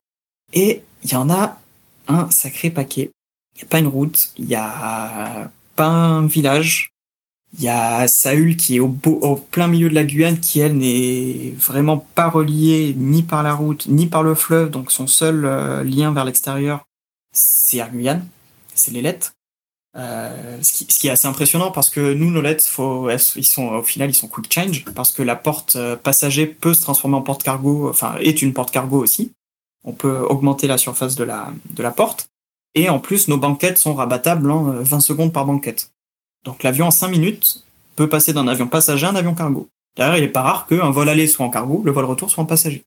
Et il y en a un sacré paquet. Il n'y a pas une route, il n'y a pas un village, il y a Saül qui est au, au, plein milieu de la Guyane, qui elle n'est vraiment pas reliée ni par la route ni par le fleuve, donc son seul euh, lien vers l'extérieur, c'est la Guyane, c'est les lettres. Euh, ce, qui, ce, qui, est assez impressionnant parce que nous, nos lettres, faut, ils sont au final, ils sont quick change parce que la porte euh, passager peut se transformer en porte cargo, enfin est une porte cargo aussi. On peut augmenter la surface de la de la porte et en plus nos banquettes sont rabattables en 20 secondes par banquette. Donc l'avion en 5 minutes peut passer d'un avion passager à un avion cargo. D'ailleurs, il n'est pas rare qu'un vol aller soit en cargo, le vol retour soit en passager.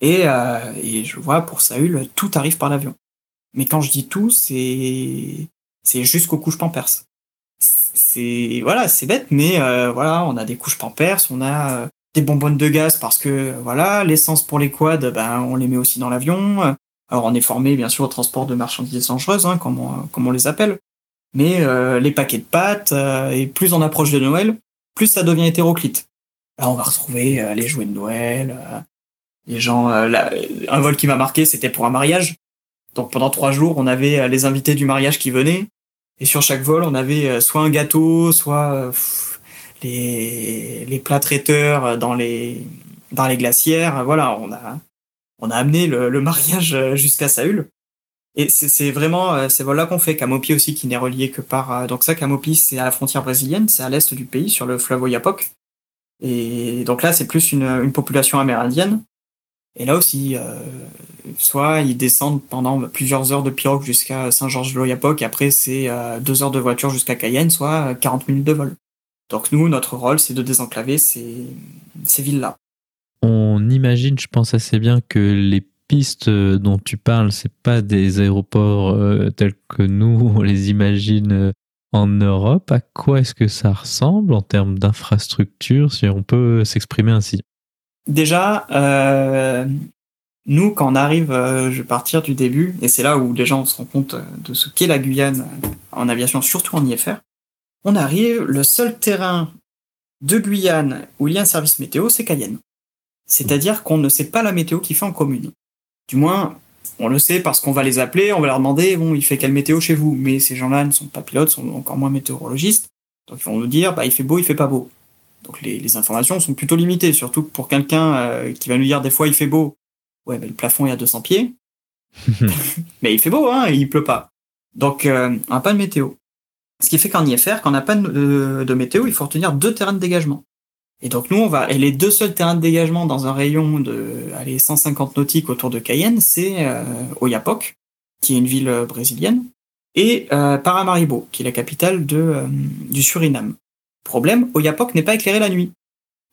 Et, euh, et je vois pour Saül, tout arrive par l'avion. Mais quand je dis tout, c'est c'est jusqu'aux couches pampers. C'est voilà, c'est bête, mais euh, voilà, on a des couches pampers, on a euh, des bonbonnes de gaz parce que voilà, l'essence pour les quads, ben on les met aussi dans l'avion. Alors on est formé bien sûr au transport de marchandises dangereuses, hein, comme, on, comme on les appelle mais euh, les paquets de pâtes, euh, et plus on approche de Noël, plus ça devient hétéroclite. Là, on va retrouver euh, les jouets de Noël, les gens. un vol qui m'a marqué, c'était pour un mariage. Donc pendant trois jours, on avait les invités du mariage qui venaient, et sur chaque vol, on avait soit un gâteau, soit les, les plats traiteurs dans les dans les glacières. Voilà, on a on a amené le, mariage jusqu'à Saül. Et c'est vraiment ces vols-là qu'on fait. Camopi aussi, qui n'est relié que par... donc ça, Camopi, c'est à la frontière brésilienne, c'est à l'est du pays, sur le fleuve Oyapock. Et donc là, c'est plus une, population amérindienne. Et là aussi, euh, soit ils descendent pendant plusieurs heures de pirogue jusqu'à Saint-Georges-de-l'Oyapock, et après c'est euh, deux heures de voiture jusqu'à Cayenne, soit 40 minutes de vol. Donc nous, notre rôle, c'est de désenclaver ces, ces villes-là. On imagine, je pense assez bien que les pistes dont tu parles, c'est pas des aéroports euh, tels que nous on les imagine euh, en Europe. À quoi est-ce que ça ressemble en termes d'infrastructure, si on peut s'exprimer ainsi? Déjà, euh, nous, quand on arrive, euh, je vais partir du début, et c'est là où les gens se rendent compte de ce qu'est la Guyane en aviation, surtout en IFR. On arrive, le seul terrain de Guyane où il y a un service météo, c'est Cayenne. C'est-à-dire qu'on ne sait pas la météo qu'il fait en commune. Du moins, on le sait parce qu'on va les appeler, on va leur demander, bon, il fait quelle météo chez vous? Mais ces gens-là ne sont pas pilotes, sont encore moins météorologistes. Donc ils vont nous dire, bah, il fait beau, il fait pas beau. Donc les, informations sont plutôt limitées, surtout pour quelqu'un euh, qui va nous dire des fois il fait beau. Ouais, mais le plafond est à 200 pieds. mais il fait beau, hein, et il pleut pas. Donc euh, on n'a pas de météo. Ce qui fait qu'en IFR, quand on n'a pas de, de, météo, il faut retenir deux terrains de dégagement. Et donc nous, on va, et les deux seuls terrains de dégagement dans un rayon de, allez, 150 nautiques autour de Cayenne, c'est euh, qui est une ville euh, brésilienne, et euh, Paramaribo, qui est la capitale euh, du Suriname. Problème, Oyapoc n'est pas éclairé la nuit.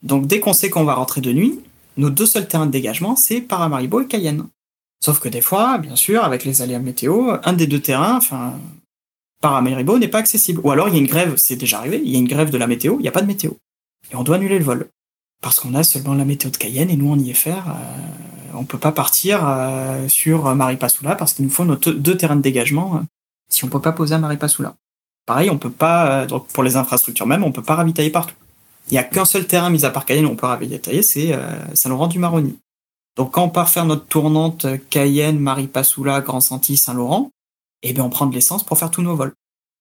Donc dès qu'on sait qu'on va rentrer de nuit, nos deux seuls terrains de dégagement, c'est Paramaribo et Cayenne. Sauf que des fois, bien sûr, avec les aléas météo, un des deux terrains, enfin, Paramaribo n'est pas accessible. Ou alors il y a une grève, c'est déjà arrivé, il y a une grève de la météo, il n'y a pas de météo. Et on doit annuler le vol. Parce qu'on a seulement la météo de Cayenne et nous est faire. Euh, on peut pas partir euh, sur Maripasoula parce qu'il nous faut nos deux terrains de dégagement euh, si on peut pas poser à Maripasoula. Pareil, on peut pas, donc pour les infrastructures même, on peut pas ravitailler partout. Il y a qu'un seul terrain mis à part Cayenne où on peut ravitailler, c'est Saint-Laurent-du-Maroni. Donc quand on part faire notre tournante Cayenne, Maripasoula, Grand Santi, Saint-Laurent, eh bien on prend de l'essence pour faire tous nos vols.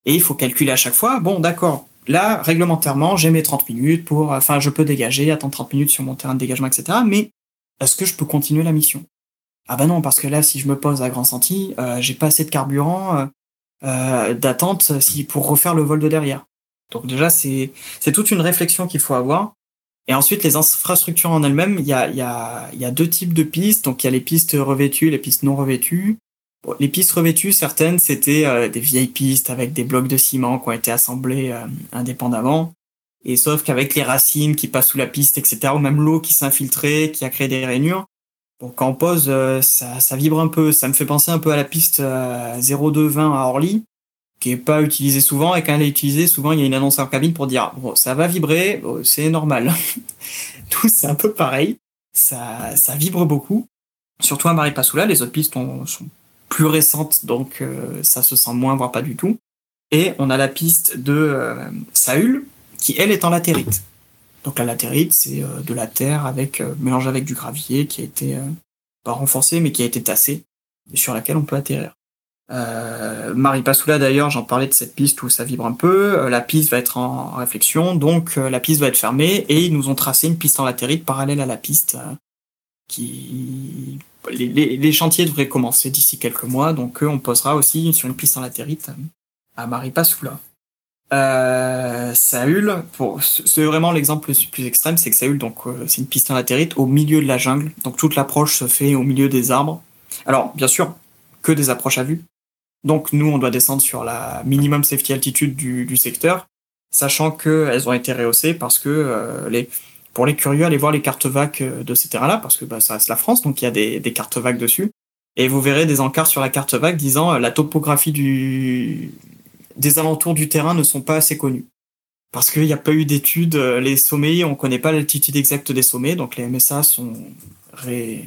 Et il faut calculer à chaque fois, bon d'accord, Là, réglementairement, j'ai mes 30 minutes pour, enfin, je peux dégager, attendre 30 minutes sur mon terrain de dégagement, etc. Mais est-ce que je peux continuer la mission? Ah bah non, parce que là, si je me pose à Grand Senti, euh, j'ai pas assez de carburant euh, euh, d'attente si pour refaire le vol de derrière. Donc déjà, c'est c'est toute une réflexion qu'il faut avoir. Et ensuite, les infrastructures en elles-mêmes, il y a, y, y a deux types de pistes. Donc il y a les pistes revêtues, les pistes non revêtues les pistes revêtues, certaines, c'était euh, des vieilles pistes avec des blocs de ciment qui ont été assemblés euh, indépendamment. Et sauf qu'avec les racines qui passent sous la piste, etc., ou même l'eau qui s'infiltrait, qui a créé des rainures, donc quand on pose, euh, ça, ça, vibre un peu. Ça me fait penser un peu à la piste 0220 à Orly, qui est pas utilisée souvent, et quand elle est utilisée, souvent il y a une annonce en cabine pour dire bon, ça va vibrer, c'est normal. Tout c'est un peu pareil. Ça, ça vibre beaucoup. Surtout à Maripasoula, les autres pistes sont plus récente, donc euh, ça se sent moins, voire pas du tout. Et on a la piste de euh, Saül, qui elle est en latérite. Donc la latérite, c'est euh, de la terre avec mélangé avec du gravier qui a été pas renforcé, mais qui a été tassé, et sur laquelle on peut atterrir. Marie Passoula d'ailleurs, j'en parlais de cette piste où ça vibre un peu. la piste va être en réflexion, donc la piste va être fermée et ils nous ont tracé une piste en latérite parallèle à la piste qui les, chantiers devraient commencer d'ici quelques mois, donc on posera aussi sur une piste en latérite à Maripasoula. Euh, Saül, c'est vraiment l'exemple le plus extrême, c'est que Saül, donc euh, c'est une piste en latérite au milieu de la jungle, donc toute l'approche se fait au milieu des arbres. Alors bien sûr, que des approches à vue. Donc nous, on doit descendre sur la minimum safety altitude du, du secteur, sachant qu'elles ont été rehaussées parce que euh, les pour les curieux, allez voir les cartes vagues euh, de ces terrains-là, parce que bah, ça reste la France, donc il y a des, cartes vagues dessus. Et vous verrez des encarts sur la carte vague disant euh, la topographie des alentours du terrain ne sont pas assez connus. Parce qu'il n'y a pas eu d'études, euh, les sommets, on ne connaît pas l'altitude exacte des sommets, donc les MSA sont ré.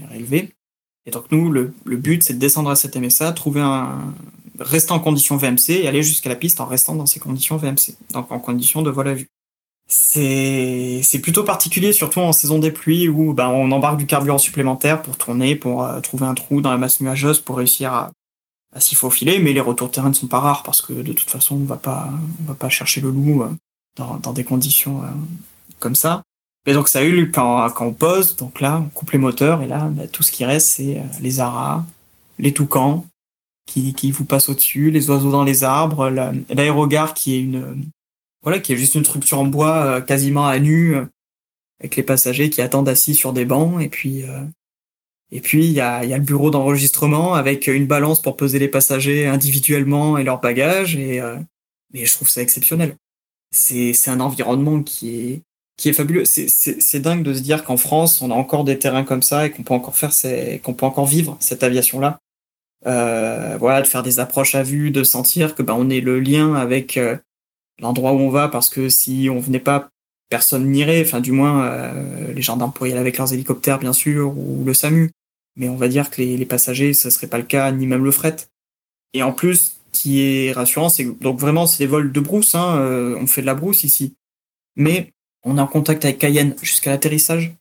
Et donc nous, le, but, c'est de descendre à cet MSA, trouver un, rester en condition VMC et aller jusqu'à la piste en restant dans ces conditions VMC, donc en condition de vol à vue c'est plutôt particulier, surtout en saison des pluies où ben, on embarque du carburant supplémentaire pour tourner, pour euh, trouver un trou dans la masse nuageuse pour réussir à, s'y faufiler. Mais les retours de terrain ne sont pas rares parce que de toute façon on va pas on va pas chercher le loup euh, dans, dans des conditions euh, comme ça. Et donc ça eu quand quand on pose, donc là on coupe les moteurs et là ben, tout ce qui reste c'est les aras, les toucans, qui, qui vous passe au-dessus, les oiseaux dans les arbres, l'aérogare qui est une voilà qui est juste une structure en bois quasiment à nu avec les passagers qui attendent assis sur des bancs et puis et puis, il y a, y a, le bureau d'enregistrement avec une balance pour peser les passagers individuellement et leurs bagages. Et, euh, mais je trouve ça exceptionnel. C'est, c'est un environnement qui est, qui est fabuleux. C'est, dingue de se dire qu'en France, on a encore des terrains comme ça et qu'on peut encore faire qu'on peut encore vivre cette aviation-là. Euh, voilà, de faire des approches à vue, de sentir que ben, on est le lien avec euh, l'endroit où on va parce que si on venait pas personne n'irait, enfin du moins euh, les gendarmes pourraient aller avec leurs hélicoptères bien sûr, ou le SAMU mais on va dire que les, passagers, ça serait pas le cas, ni même le fret. Et en plus, qui est rassurant, c'est donc vraiment c'est des vols de brousse, hein, euh, on fait de la brousse ici, mais on est en contact avec Cayenne jusqu'à l'atterrissage.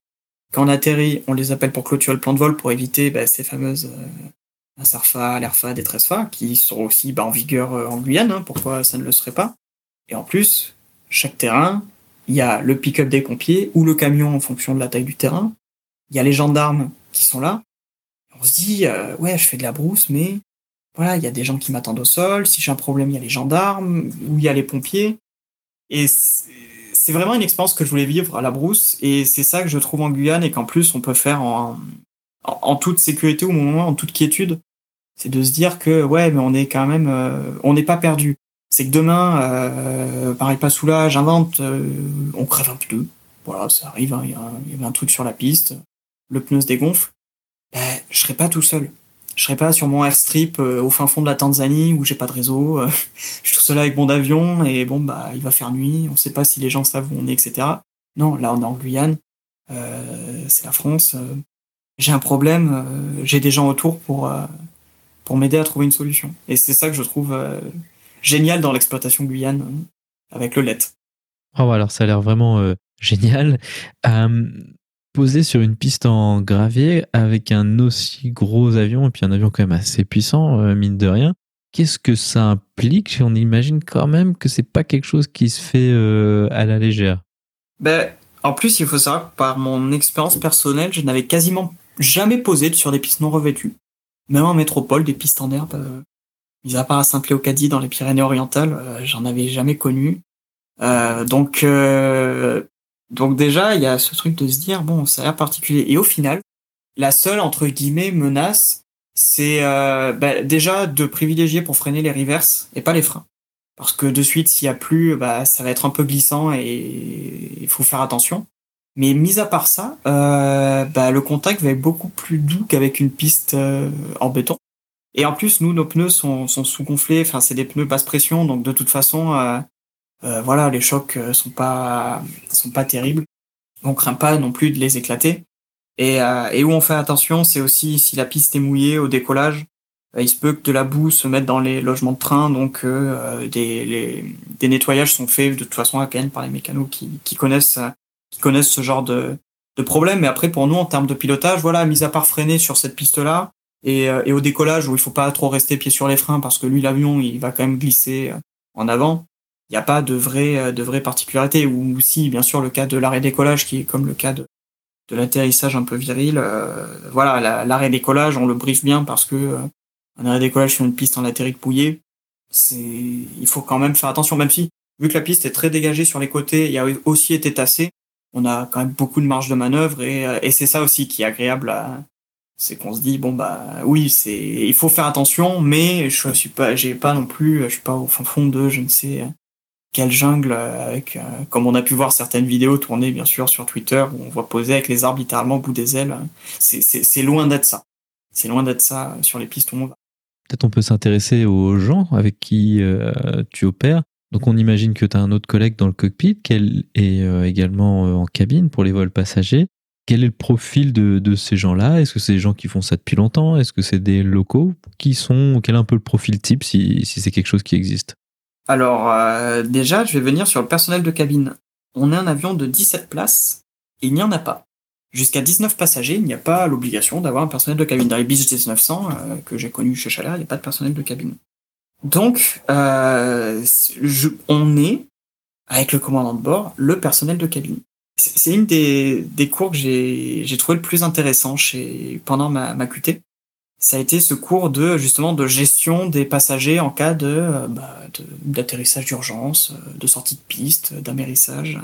Quand on atterrit, on les appelle pour clôturer le plan de vol pour éviter bah, ces fameuses euh, SARFA, l'ERFA, des TRESFA, qui sont aussi bah, en vigueur euh, en Guyane, hein, pourquoi ça ne le serait pas. Et en plus, chaque terrain, il y a le pick-up des pompiers ou le camion en fonction de la taille du terrain. Il y a les gendarmes qui sont là on se dit, euh, ouais, je fais de la brousse, mais voilà, il y a des gens qui m'attendent au sol. Si j'ai un problème, il y a les gendarmes ou il y a les pompiers. Et c'est vraiment une expérience que je voulais vivre à la brousse. Et c'est ça que je trouve en Guyane et qu'en plus on peut faire en, en, toute sécurité ou moment, en toute quiétude. C'est de se dire que ouais, mais on est quand même, euh, on n'est pas perdu. C'est que demain, euh, pareil pas sous là, j'invente, euh, on crève un pneu. Voilà, ça arrive. Hein, il y, avait un truc sur la piste, le pneu se dégonfle ben, je serais pas tout seul. Je serais pas sur mon airstrip euh, au fin fond de la Tanzanie où j'ai pas de réseau. Euh, je suis tout seul avec mon avion et bon bah il va faire nuit. On sait pas si les gens savent où on est, etc. Non, là on est en Guyane. C'est la France. j'ai un problème. j'ai des gens autour pour pour m'aider à trouver une solution. Et c'est ça que je trouve génial dans l'exploitation Guyane avec le LET. Oh, alors ça a l'air vraiment génial posé sur une piste en gravier avec un aussi gros avion et puis un avion quand même assez puissant, euh, mine de rien. Qu'est-ce que ça implique? On imagine quand même que c'est pas quelque chose qui se fait euh, à la légère. Ben, en plus, il faut savoir que par mon expérience personnelle, je n'avais quasiment jamais posé sur des pistes non revêtues. Même en métropole, des pistes en herbe, euh, mis à part à Saint-Léocadie dans les Pyrénées-Orientales, j'en avais jamais connu. donc, donc déjà, il y a ce truc de se dire, bon, ça a l'air particulier. Et au final, la seule, entre guillemets, menace, c'est euh, bah, déjà de privilégier pour freiner les reverses et pas les freins. Parce que de suite, s'il y a plus, bah, ça va être un peu glissant et il faut faire attention. Mais mis à part ça, euh, bah, le contact va être beaucoup plus doux qu'avec une piste euh, en béton. Et en plus, nous, nos pneus sont, sont sous-gonflés. Enfin, c'est des pneus basse pression, donc de toute façon, euh, euh, voilà, les chocs euh, sont pas sont pas terribles. On craint pas non plus de les éclater. Et, euh, et où on fait attention, c'est aussi si la piste est mouillée au décollage, il se peut que de la boue se mette dans les logements de train, donc des, les, des nettoyages sont faits de toute façon à Cayenne par les mécanos qui, qui connaissent qui connaissent ce genre de, de problème. Mais après, pour nous, en termes de pilotage, voilà, mis à part freiner sur cette piste-là et, et au décollage où il faut pas trop rester pied sur les freins parce que lui, l'avion, il va quand même glisser en avant il n'y a pas de vraie, euh, de vraie particularité. Ou si, bien sûr, le cas de l'arrêt décollage, qui est comme le cas de, de l'atterrissage un peu viril. Euh, voilà, l'arrêt décollage, on le brief bien parce que euh, un arrêt décollage sur une piste en latérique pouillée, c'est, il faut quand même faire attention, même si, vu que la piste est très dégagée sur les côtés, il a aussi été tassé, on a quand même beaucoup de marge de manœuvre et, et c'est ça aussi qui est agréable c'est qu'on se dit bon bah oui c'est il faut faire attention mais je suis pas j'ai pas non plus je suis pas au fond de je ne sais quelle jungle euh, avec, euh, comme on a pu voir certaines vidéos tournées bien sûr sur Twitter où on voit poser avec les arbres littéralement au bout des ailes. C'est loin d'être ça. C'est loin d'être ça sur les pistes où on va. Peut-être on peut s'intéresser aux gens avec qui euh, tu opères. Donc on imagine que tu as un autre collègue dans le cockpit, qu'elle est également en cabine pour les vols passagers. Quel est le profil de, ces gens-là? Est-ce que c'est des gens qui font ça depuis longtemps? Est-ce que c'est des locaux Qui sont Quel est un peu le profil type si, c'est quelque chose qui existe? Alors, euh, déjà, je vais venir sur le personnel de cabine. On est un avion de 17 places, il n'y en a pas. Jusqu'à 19 passagers, il n'y a pas l'obligation d'avoir un personnel de cabine. Dans les bis 1900 euh, que j'ai connu chez Chalard, il n'y a pas de personnel de cabine. Donc, euh, on est, avec le commandant de bord, le personnel de cabine. C'est une des, des cours que j'ai trouvé le plus intéressant chez, pendant ma, ma QT ça a été ce cours de justement de gestion des passagers en cas de bah, d'atterrissage d'urgence, de sortie de piste, d'amérissage.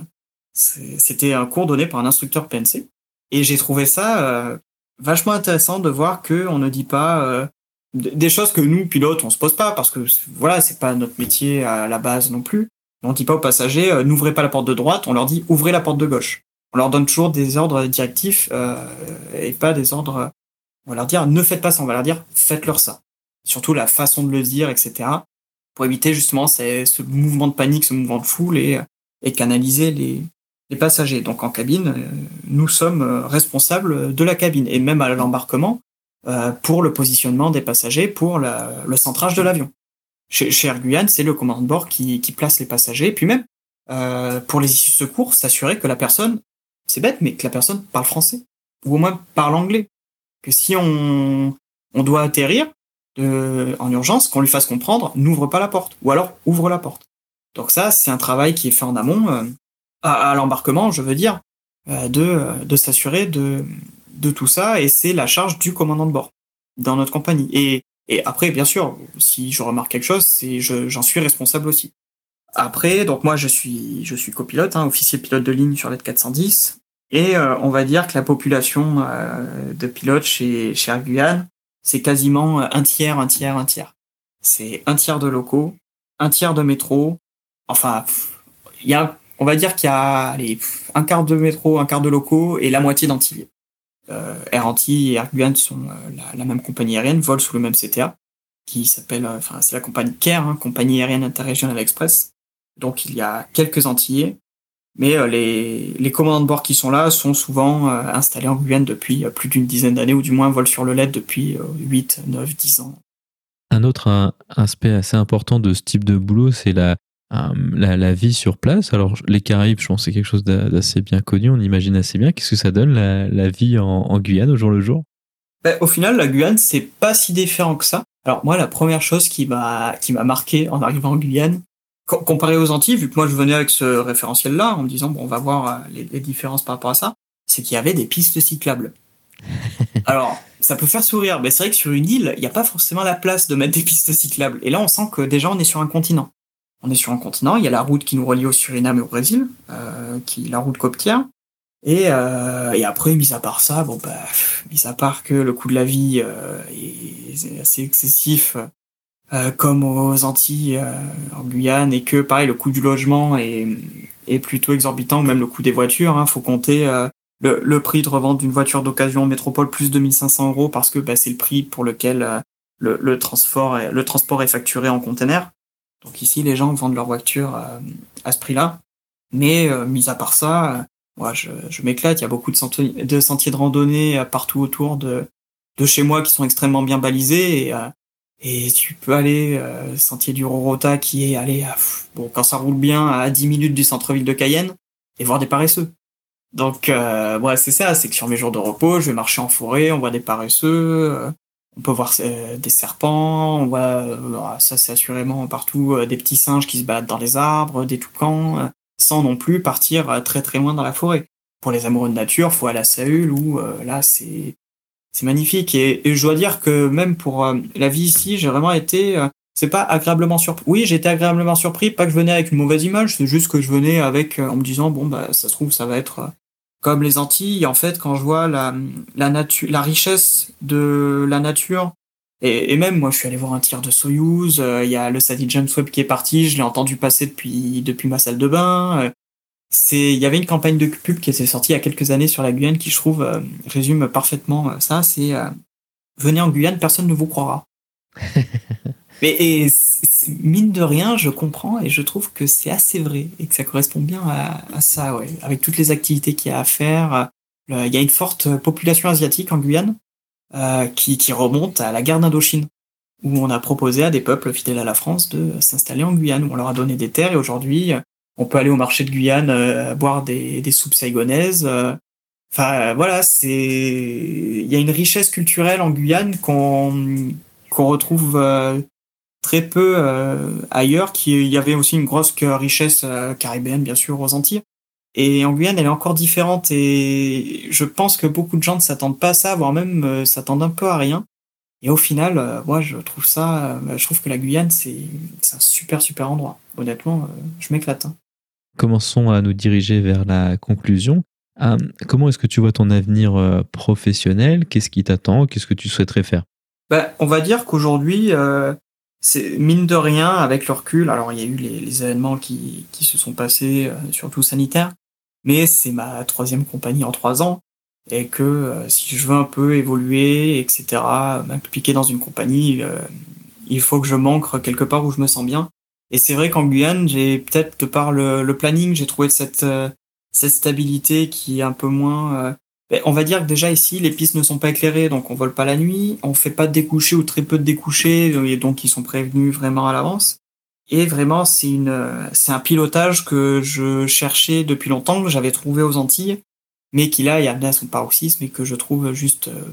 C'était un cours donné par un instructeur PNC. Et j'ai trouvé ça euh, vachement intéressant de voir que on ne dit pas euh, des choses que nous pilotes on se pose pas parce que voilà c'est pas notre métier à la base non plus. On dit pas aux passagers euh, n'ouvrez pas la porte de droite, on leur dit ouvrez la porte de gauche. On leur donne toujours des ordres directifs et pas des ordres. On va leur dire ne faites pas ça, on va leur dire faites-leur ça. Surtout la façon de le dire, etc. Pour éviter justement ce mouvement de panique, ce mouvement de foule et, canaliser les, passagers. Donc en cabine, euh, nous sommes euh, responsables de la cabine et même à l'embarquement euh, pour le positionnement des passagers, pour le centrage de l'avion. Chez, chez Air Guyane, c'est le commandant de bord qui, qui, place les passagers, puis même pour les issues de secours, s'assurer que la personne, c'est bête, mais que la personne parle français ou au moins parle anglais. Que si on, on doit atterrir en urgence, qu'on lui fasse comprendre, n'ouvre pas la porte, ou alors ouvre la porte. Donc ça, c'est un travail qui est fait en amont à, l'embarquement, je veux dire, euh, de, de s'assurer de, de tout ça, et c'est la charge du commandant de bord dans notre compagnie. Et, et après, bien sûr, si je remarque quelque chose, c'est j'en suis responsable aussi. Après, donc moi je suis je suis copilote, hein, officier pilote de ligne sur l'aide 410, et euh, on va dire que la population euh, de pilotes chez chez Guyane, c'est quasiment un tiers, un tiers, un tiers. C'est un tiers de locaux, un tiers de métro. Enfin, il y a on va dire qu'il y a allez, un quart de métro, un quart de locaux et la moitié d'Antillais. Euh, Air Antilles et Air Guyane sont euh, la, même compagnie aérienne, volent sous le même CTA, qui s'appelle, euh, enfin c'est la compagnie CARE, hein, compagnie aérienne interrégionale express. Donc il y a quelques Antillais, mais les, les commandants de bord qui sont là sont souvent installés en Guyane depuis plus d'une dizaine d'années, ou du moins volent sur le LED depuis 8, 9, 10 ans. Un autre aspect assez important de ce type de boulot, c'est la, euh, la, vie sur place. Alors, les Caraïbes, je pense c'est quelque chose d'assez bien connu, on imagine assez bien. Qu'est-ce que ça donne, la, vie en, Guyane au jour le jour? Ben, Au final, la Guyane, c'est pas si différent que ça. Alors, moi, la première chose qui m'a marqué en arrivant en Guyane, comparé aux Antilles, vu que moi, je venais avec ce référentiel-là, en me disant, bon, on va voir euh, les, les différences par rapport à ça, c'est qu'il y avait des pistes cyclables. Alors, ça peut faire sourire, mais c'est vrai que sur une île, il n'y a pas forcément la place de mettre des pistes cyclables. Et là, on sent que déjà, on est sur un continent on est sur un continent, il y a la route qui nous relie au Suriname et au Brésil, euh, qui la route côtière. Et, euh, et après, mis à part ça, bon bah, mis à part que le coût de la vie euh, est assez excessif, euh, comme aux Antilles, en Guyane, et que pareil, le coût du logement est, est plutôt exorbitant, même le coût des voitures. Hein, faut compter le, prix de revente d'une voiture d'occasion en métropole plus de 1500 euros parce que bah, c'est le prix pour lequel le, transport est, le transport est facturé en conteneur. Donc ici, les gens vendent leur voiture euh, à, ce prix-là. Mais euh, mis à part ça, euh, moi, je, je m'éclate. Il y a beaucoup de sentiers de, randonnée partout autour de, de chez moi qui sont extrêmement bien balisés. Et, et tu peux aller sentier du Rorota qui est allé bon quand ça roule bien à 10 minutes du centre-ville de Cayenne et voir des paresseux. Donc euh, c'est ça, c'est que sur mes jours de repos, je vais marcher en forêt, on voit des paresseux, on peut voir euh, des serpents, on voit, euh, ça c'est assurément partout, euh, des petits singes qui se battent dans les arbres, des toucans, sans non plus partir très très loin dans la forêt. Pour les amoureux de nature, faut aller à Saül où là c'est c'est magnifique et, je dois dire que même pour la vie ici, j'ai vraiment été c'est pas agréablement surpris. Oui, j'étais agréablement surpris, pas que je venais avec une mauvaise image, c'est juste que je venais avec en me disant bon bah ça se trouve ça va être comme les Antilles, en fait, quand je vois la, nature, la richesse de la nature, et, même moi, je suis allé voir un tir de Soyuz. Euh, il y a le Sadie James Webb qui est parti. Je l'ai entendu passer depuis depuis ma salle de bain. Euh, c'est, il y avait une campagne de pub qui était sortie il y a quelques années sur la Guyane qui, je trouve, euh, résume parfaitement ça. C'est venez en Guyane, personne ne vous croira. Mais et, mine de rien, je comprends et je trouve que c'est assez vrai et que ça correspond bien à, à ça, ouais. Avec toutes les activités qu'il y a à faire. Euh, il y a une forte population asiatique en Guyane euh, qui, qui remonte à la guerre d'Indochine, où on a proposé à des peuples fidèles à la France de s'installer en Guyane, où on leur a donné des terres et aujourd'hui, on peut aller au marché de Guyane euh, boire des, des soupes saigonaises. Euh. Enfin, voilà, c'est il y a une richesse culturelle en Guyane qu'on qu'on retrouve très peu euh, ailleurs, qu'il y avait aussi une grosse richesse euh, caribéenne, bien sûr, aux Antilles. Et en Guyane, elle est encore différente et je pense que beaucoup de gens ne s'attendent pas à ça, voire même euh, s'attendent un peu à rien. Et au final, moi, je trouve ça, je trouve que la Guyane, c'est un super, super endroit. Honnêtement, je m'éclate. Hein. Commençons à nous diriger vers la conclusion. comment est-ce que tu vois ton avenir professionnel? Qu'est-ce qui t'attend? Qu'est-ce que tu souhaiterais faire? Bah, On va dire qu'aujourd'hui, c'est mine de rien, avec le recul, alors il y a eu les, événements qui, qui, se sont passés, surtout sanitaires, mais c'est ma troisième compagnie en trois ans et que euh, si je veux un peu évoluer, etc., m'impliquer dans une compagnie, euh, il faut que je manque quelque part où je me sens bien. Et c'est vrai qu'en Guyane, j'ai peut-être de par le, planning, j'ai trouvé cette euh, cette stabilité qui est un peu moins. Ben, on va dire que déjà ici, les pistes ne sont pas éclairées, donc on vole pas la nuit, on fait pas de découchés ou très peu de découchés, et donc ils sont prévenus vraiment à l'avance. Et vraiment, c'est une, c'est un pilotage que je cherchais depuis longtemps, que j'avais trouvé aux Antilles, mais qui là est amené à son paroxysme et que je trouve juste euh,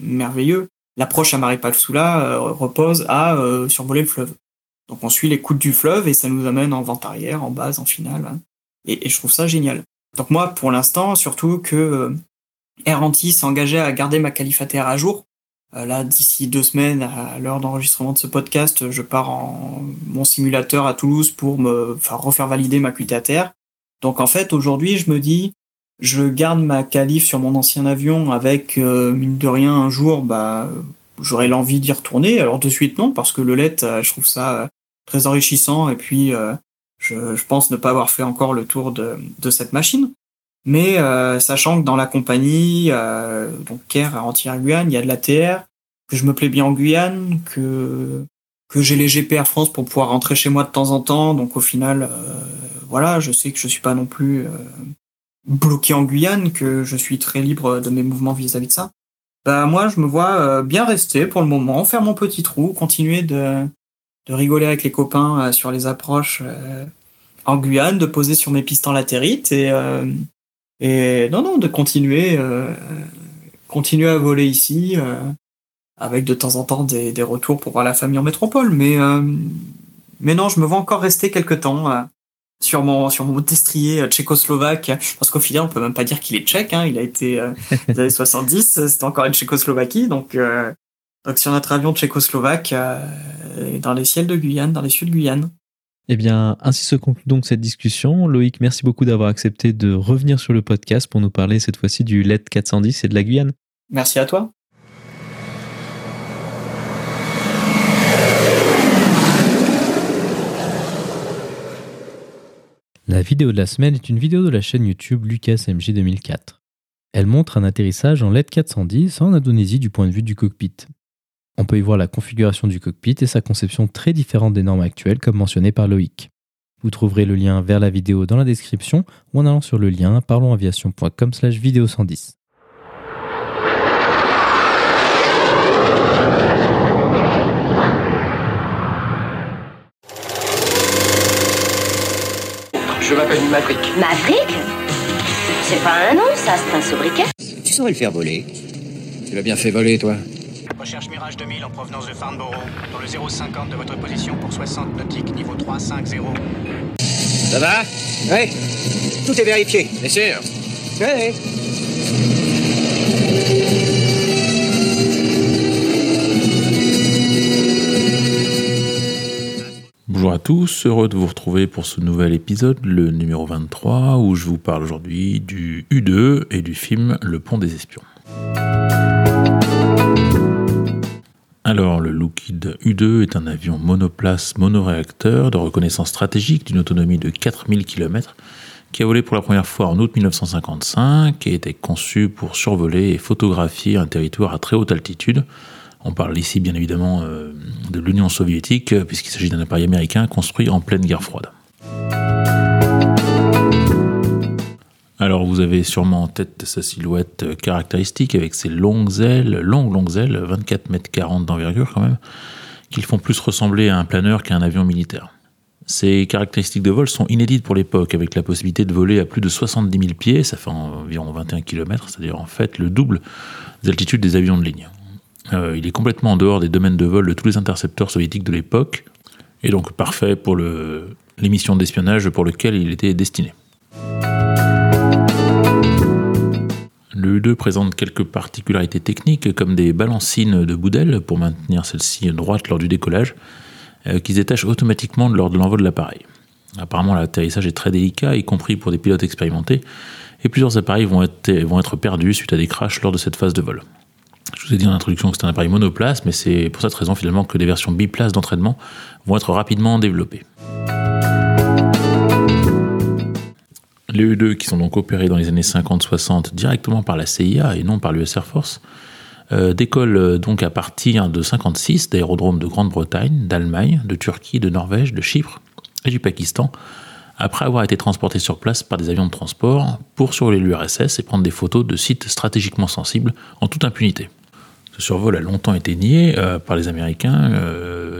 merveilleux. L'approche à Maripalsula euh, repose à euh, survoler le fleuve. Donc on suit les coups du fleuve et ça nous amène en vente arrière, en base, en finale. Hein. Et, je trouve ça génial. Donc moi, pour l'instant, surtout que Antilles s'est engagé à garder ma qualificateur à jour. là, d'ici deux semaines, à l'heure d'enregistrement de ce podcast, je pars en mon simulateur à Toulouse pour me faire refaire valider ma QTATR. Donc en fait, aujourd'hui, je me dis, je garde ma qualif sur mon ancien avion avec, euh, mine de rien, un jour, bah, j'aurais l'envie d'y retourner. Alors de suite, non, parce que le LED, euh, je trouve ça euh, très enrichissant et puis je, je, pense ne pas avoir fait encore le tour de, de cette machine. Mais sachant que dans la compagnie, donc Caire à Guyane, il y a de la TR, que je me plais bien en Guyane, que que j'ai les GPR France pour pouvoir rentrer chez moi de temps en temps. Donc au final, voilà, je sais que je suis pas non plus bloqué en Guyane, que je suis très libre de mes mouvements vis-à-vis de ça. Bah moi, je me vois euh, bien rester pour le moment, faire mon petit trou, continuer de, de rigoler avec les copains euh, sur les approches euh, en Guyane, de poser sur mes pistes en latérite et et non non de continuer continuer à voler ici avec de temps en temps des, des retours pour voir la famille en métropole, mais mais non, je me vois encore rester quelque temps sur mon sur mon destrier euh, tchécoslovaque. Parce qu'au final on peut même pas dire qu'il est tchèque hein, il a été euh, des années 70 c'était encore une Tchécoslovaquie. Donc euh, donc sur notre avion tchécoslovaque euh, dans les ciels de Guyane dans les cieux de Guyane eh bien, ainsi se conclut donc cette discussion. Loïc, merci beaucoup d'avoir accepté de revenir sur le podcast pour nous parler cette fois-ci du LED 410 et de la Guyane. Merci à toi. La vidéo de la semaine est une vidéo de la chaîne YouTube Lucas MG 2004. Elle montre un atterrissage en LED 410 en Indonésie du point de vue du cockpit. On peut y voir la configuration du cockpit et sa conception très différente des normes actuelles comme mentionné par Loïc. Vous trouverez le lien vers la vidéo dans la description ou en allant sur le lien parlonsaviation.com slash vidéo 110. Je m'appelle Maverick. Maverick? C'est pas un nom, ça, c'est un sobriquet. Tu saurais le faire voler. Tu l'as bien fait voler, toi. Recherche Mirage 2000 en provenance de Farnborough, dans le 050 de votre position pour 60 nautiques, niveau 350. Ça va? Oui. Tout est vérifié. Bien sûr. Oui. Bonjour à tous, heureux de vous retrouver pour ce nouvel épisode, le numéro 23, où je vous parle aujourd'hui du U2 et du film Le Pont des Espions. Alors, le Lockheed U2 est un avion monoplace monoréacteur de reconnaissance stratégique d'une autonomie de 4000 km qui a volé pour la première fois en août 1955 et était conçu pour survoler et photographier un territoire à très haute altitude on parle ici bien évidemment euh, de l'Union soviétique, puisqu'il s'agit d'un appareil américain construit en pleine guerre froide. Alors vous avez sûrement en tête sa silhouette caractéristique avec ses longues ailes, longues longues ailes, 24 mètres 40 d'envergure quand même, qui le font plus ressembler à un planeur qu'à un avion militaire. Ces caractéristiques de vol sont inédites pour l'époque, avec la possibilité de voler à plus de 70 000 pieds, ça fait environ 21 km, c'est-à-dire en fait le double des altitudes des avions de ligne. Euh, il est complètement en dehors des domaines de vol de tous les intercepteurs soviétiques de l'époque, et donc parfait pour l'émission d'espionnage pour lequel il était destiné. Le U2 présente quelques particularités techniques comme des balancines de boudelle pour maintenir celle-ci droite lors du décollage, euh, qui se détachent automatiquement lors de l'envol de l'appareil. Apparemment l'atterrissage est très délicat, y compris pour des pilotes expérimentés, et plusieurs appareils vont être, perdus suite à des crashs lors de cette phase de vol. Je vous ai dit en introduction que c'est un appareil monoplace, mais c'est pour cette raison finalement que des versions biplaces d'entraînement vont être rapidement développées. Les U2, qui sont donc opérés dans les années 50-60 directement par la CIA et non par l'US Air Force, euh, décollent euh, donc à partir de 56 d'aérodromes de Grande-Bretagne, d'Allemagne, de Turquie, de Norvège, de Chypre et du Pakistan, après avoir été transportés sur place par des avions de transport pour survoler l'URSS et prendre des photos de sites stratégiquement sensibles en toute impunité. Ce survol a longtemps été nié euh, par les Américains,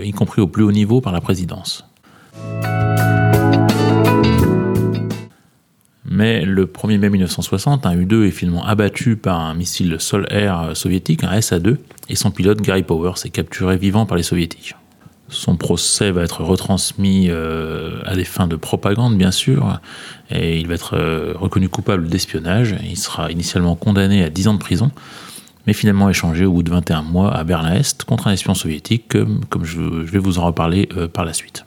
y compris au plus haut niveau par la présidence. Mais le 1er mai 1960, un U-2 est finalement abattu par un missile sol-air soviétique, un SA-2, et son pilote Gary Powers est capturé vivant par les soviétiques. Son procès va être retransmis euh, à des fins de propagande, bien sûr, et il va être euh, reconnu coupable d'espionnage. Il sera initialement condamné à 10 ans de prison, mais finalement échangé au bout de 21 mois à Berlin-Est contre un espion soviétique, comme, je, vais vous en reparler euh, par la suite.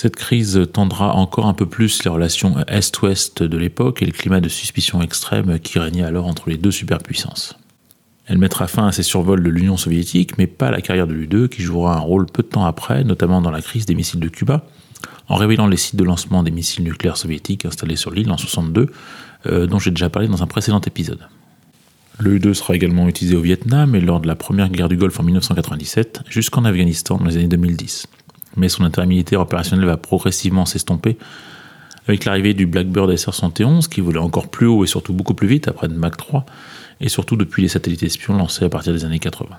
Cette crise tendra encore un peu plus les relations Est-Ouest de l'époque et le climat de suspicion extrême qui régnait alors entre les deux superpuissances. Elle mettra fin à ces survols de l'Union soviétique, mais pas à la carrière de l'U2 qui jouera un rôle peu de temps après, notamment dans la crise des missiles de Cuba, en révélant les sites de lancement des missiles nucléaires soviétiques installés sur l'île en 62, euh, dont j'ai déjà parlé dans un précédent épisode. Le U2 sera également utilisé au Vietnam et lors de la première guerre du Golfe en 1997, jusqu'en Afghanistan dans les années 2010 mais son intérêt militaire opérationnel va progressivement s'estomper avec l'arrivée du Blackbird SR-71 qui volait encore plus haut et surtout beaucoup plus vite après de Mach 3 et surtout depuis les satellites espions lancés à partir des années 80.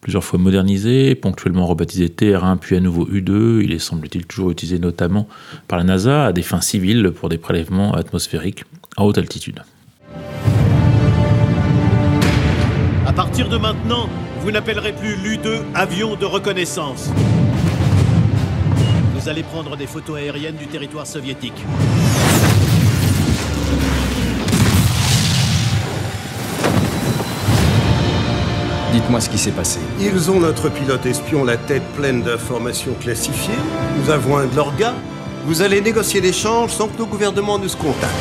Plusieurs fois modernisé, ponctuellement rebaptisé TR1 puis à nouveau U2, il est semble-t-il toujours utilisé notamment par la NASA à des fins civiles pour des prélèvements atmosphériques à haute altitude. À partir de maintenant, vous n'appellerez plus l'U2 avion de reconnaissance. Vous allez prendre des photos aériennes du territoire soviétique. Dites-moi ce qui s'est passé. Ils ont notre pilote espion la tête pleine d'informations classifiées. Nous avons un de leurs gars. Vous allez négocier l'échange sans que nos gouvernements nous contactent.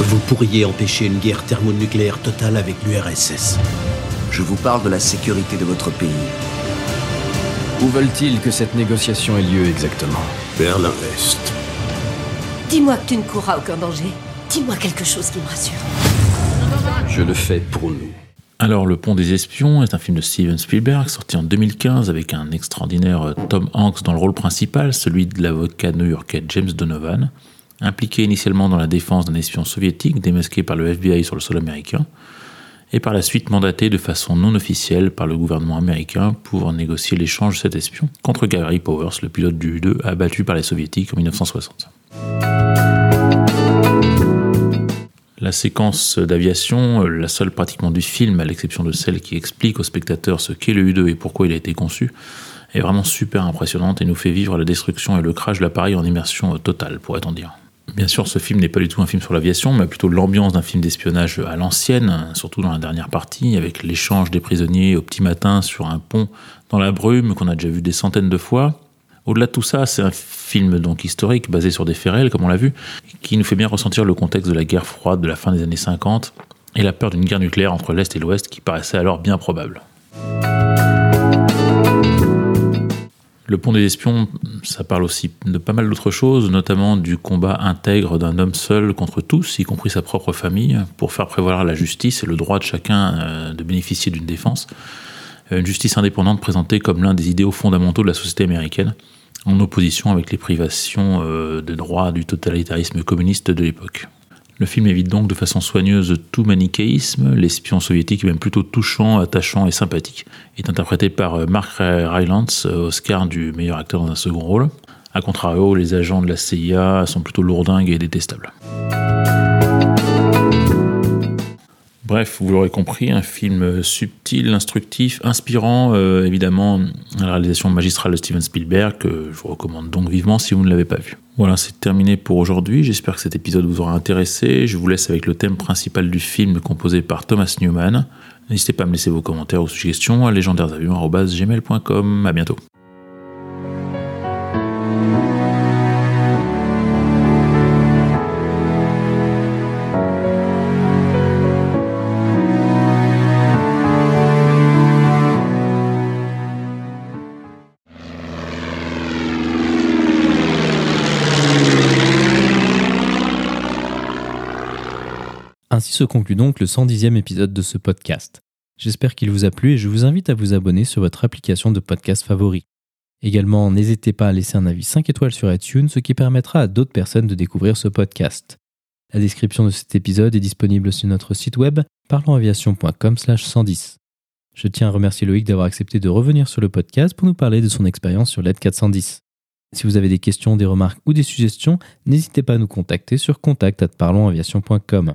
Vous pourriez empêcher une guerre thermonucléaire totale avec l'URSS. Je vous parle de la sécurité de votre pays. Où veulent-ils que cette négociation ait lieu exactement? Berlin-Est. Dis-moi que tu ne courras aucun danger. Dis-moi quelque chose qui me rassure. Je le fais pour nous. Alors, Le Pont des Espions est un film de Steven Spielberg sorti en 2015 avec un extraordinaire Tom Hanks dans le rôle principal, celui de l'avocat new-yorkais James Donovan, impliqué initialement dans la défense d'un espion soviétique démasqué par le FBI sur le sol américain et par la suite mandaté de façon non officielle par le gouvernement américain pour négocier l'échange de cet espion contre Gary Powers, le pilote du U-2 abattu par les soviétiques en 1960. La séquence d'aviation, la seule pratiquement du film, à l'exception de celle qui explique au spectateur ce qu'est le U-2 et pourquoi il a été conçu, est vraiment super impressionnante et nous fait vivre la destruction et le crash de l'appareil en immersion totale, pourrait-on dire. Bien sûr, ce film n'est pas du tout un film sur l'aviation, mais plutôt l'ambiance d'un film d'espionnage à l'ancienne, surtout dans la dernière partie, avec l'échange des prisonniers au petit matin sur un pont dans la brume qu'on a déjà vu des centaines de fois. Au-delà de tout ça, c'est un film donc historique basé sur des faits réels, comme on l'a vu, qui nous fait bien ressentir le contexte de la guerre froide de la fin des années 50 et la peur d'une guerre nucléaire entre l'Est et l'Ouest qui paraissait alors bien probable. Le pont des espions, ça parle aussi de pas mal d'autres choses, notamment du combat intègre d'un homme seul contre tous, y compris sa propre famille, pour faire prévaloir la justice et le droit de chacun euh, de bénéficier d'une défense. Euh, une justice indépendante présentée comme l'un des idéaux fondamentaux de la société américaine, en opposition avec les privations euh, de droits du totalitarisme communiste de l'époque. Le film évite donc de façon soigneuse tout manichéisme. L'espion soviétique, même plutôt touchant, attachant et sympathique, est interprété par euh, Mark Rylance, euh, Oscar du meilleur acteur dans un second rôle. A contrario, les agents de la CIA sont plutôt lourdingues et détestables. Bref, vous l'aurez compris, un film subtil, instructif, inspirant, euh, évidemment, à la réalisation magistrale de Steven Spielberg, que je vous recommande donc vivement si vous ne l'avez pas vu. Voilà, c'est terminé pour aujourd'hui. J'espère que cet épisode vous aura intéressé. Je vous laisse avec le thème principal du film composé par Thomas Newman. N'hésitez pas à me laisser vos commentaires ou suggestions à légendairesavions.gmail.com. À bientôt. Se conclut donc le 110e épisode de ce podcast. J'espère qu'il vous a plu et je vous invite à vous abonner sur votre application de podcast favori. Également, n'hésitez pas à laisser un avis 5 étoiles sur iTunes, ce qui permettra à d'autres personnes de découvrir ce podcast. La description de cet épisode est disponible sur notre site web parlonsaviation.com/110. Je tiens à remercier Loïc d'avoir accepté de revenir sur le podcast pour nous parler de son expérience sur l'AID 410. Si vous avez des questions, des remarques ou des suggestions, n'hésitez pas à nous contacter sur contact@parlonsaviation.com.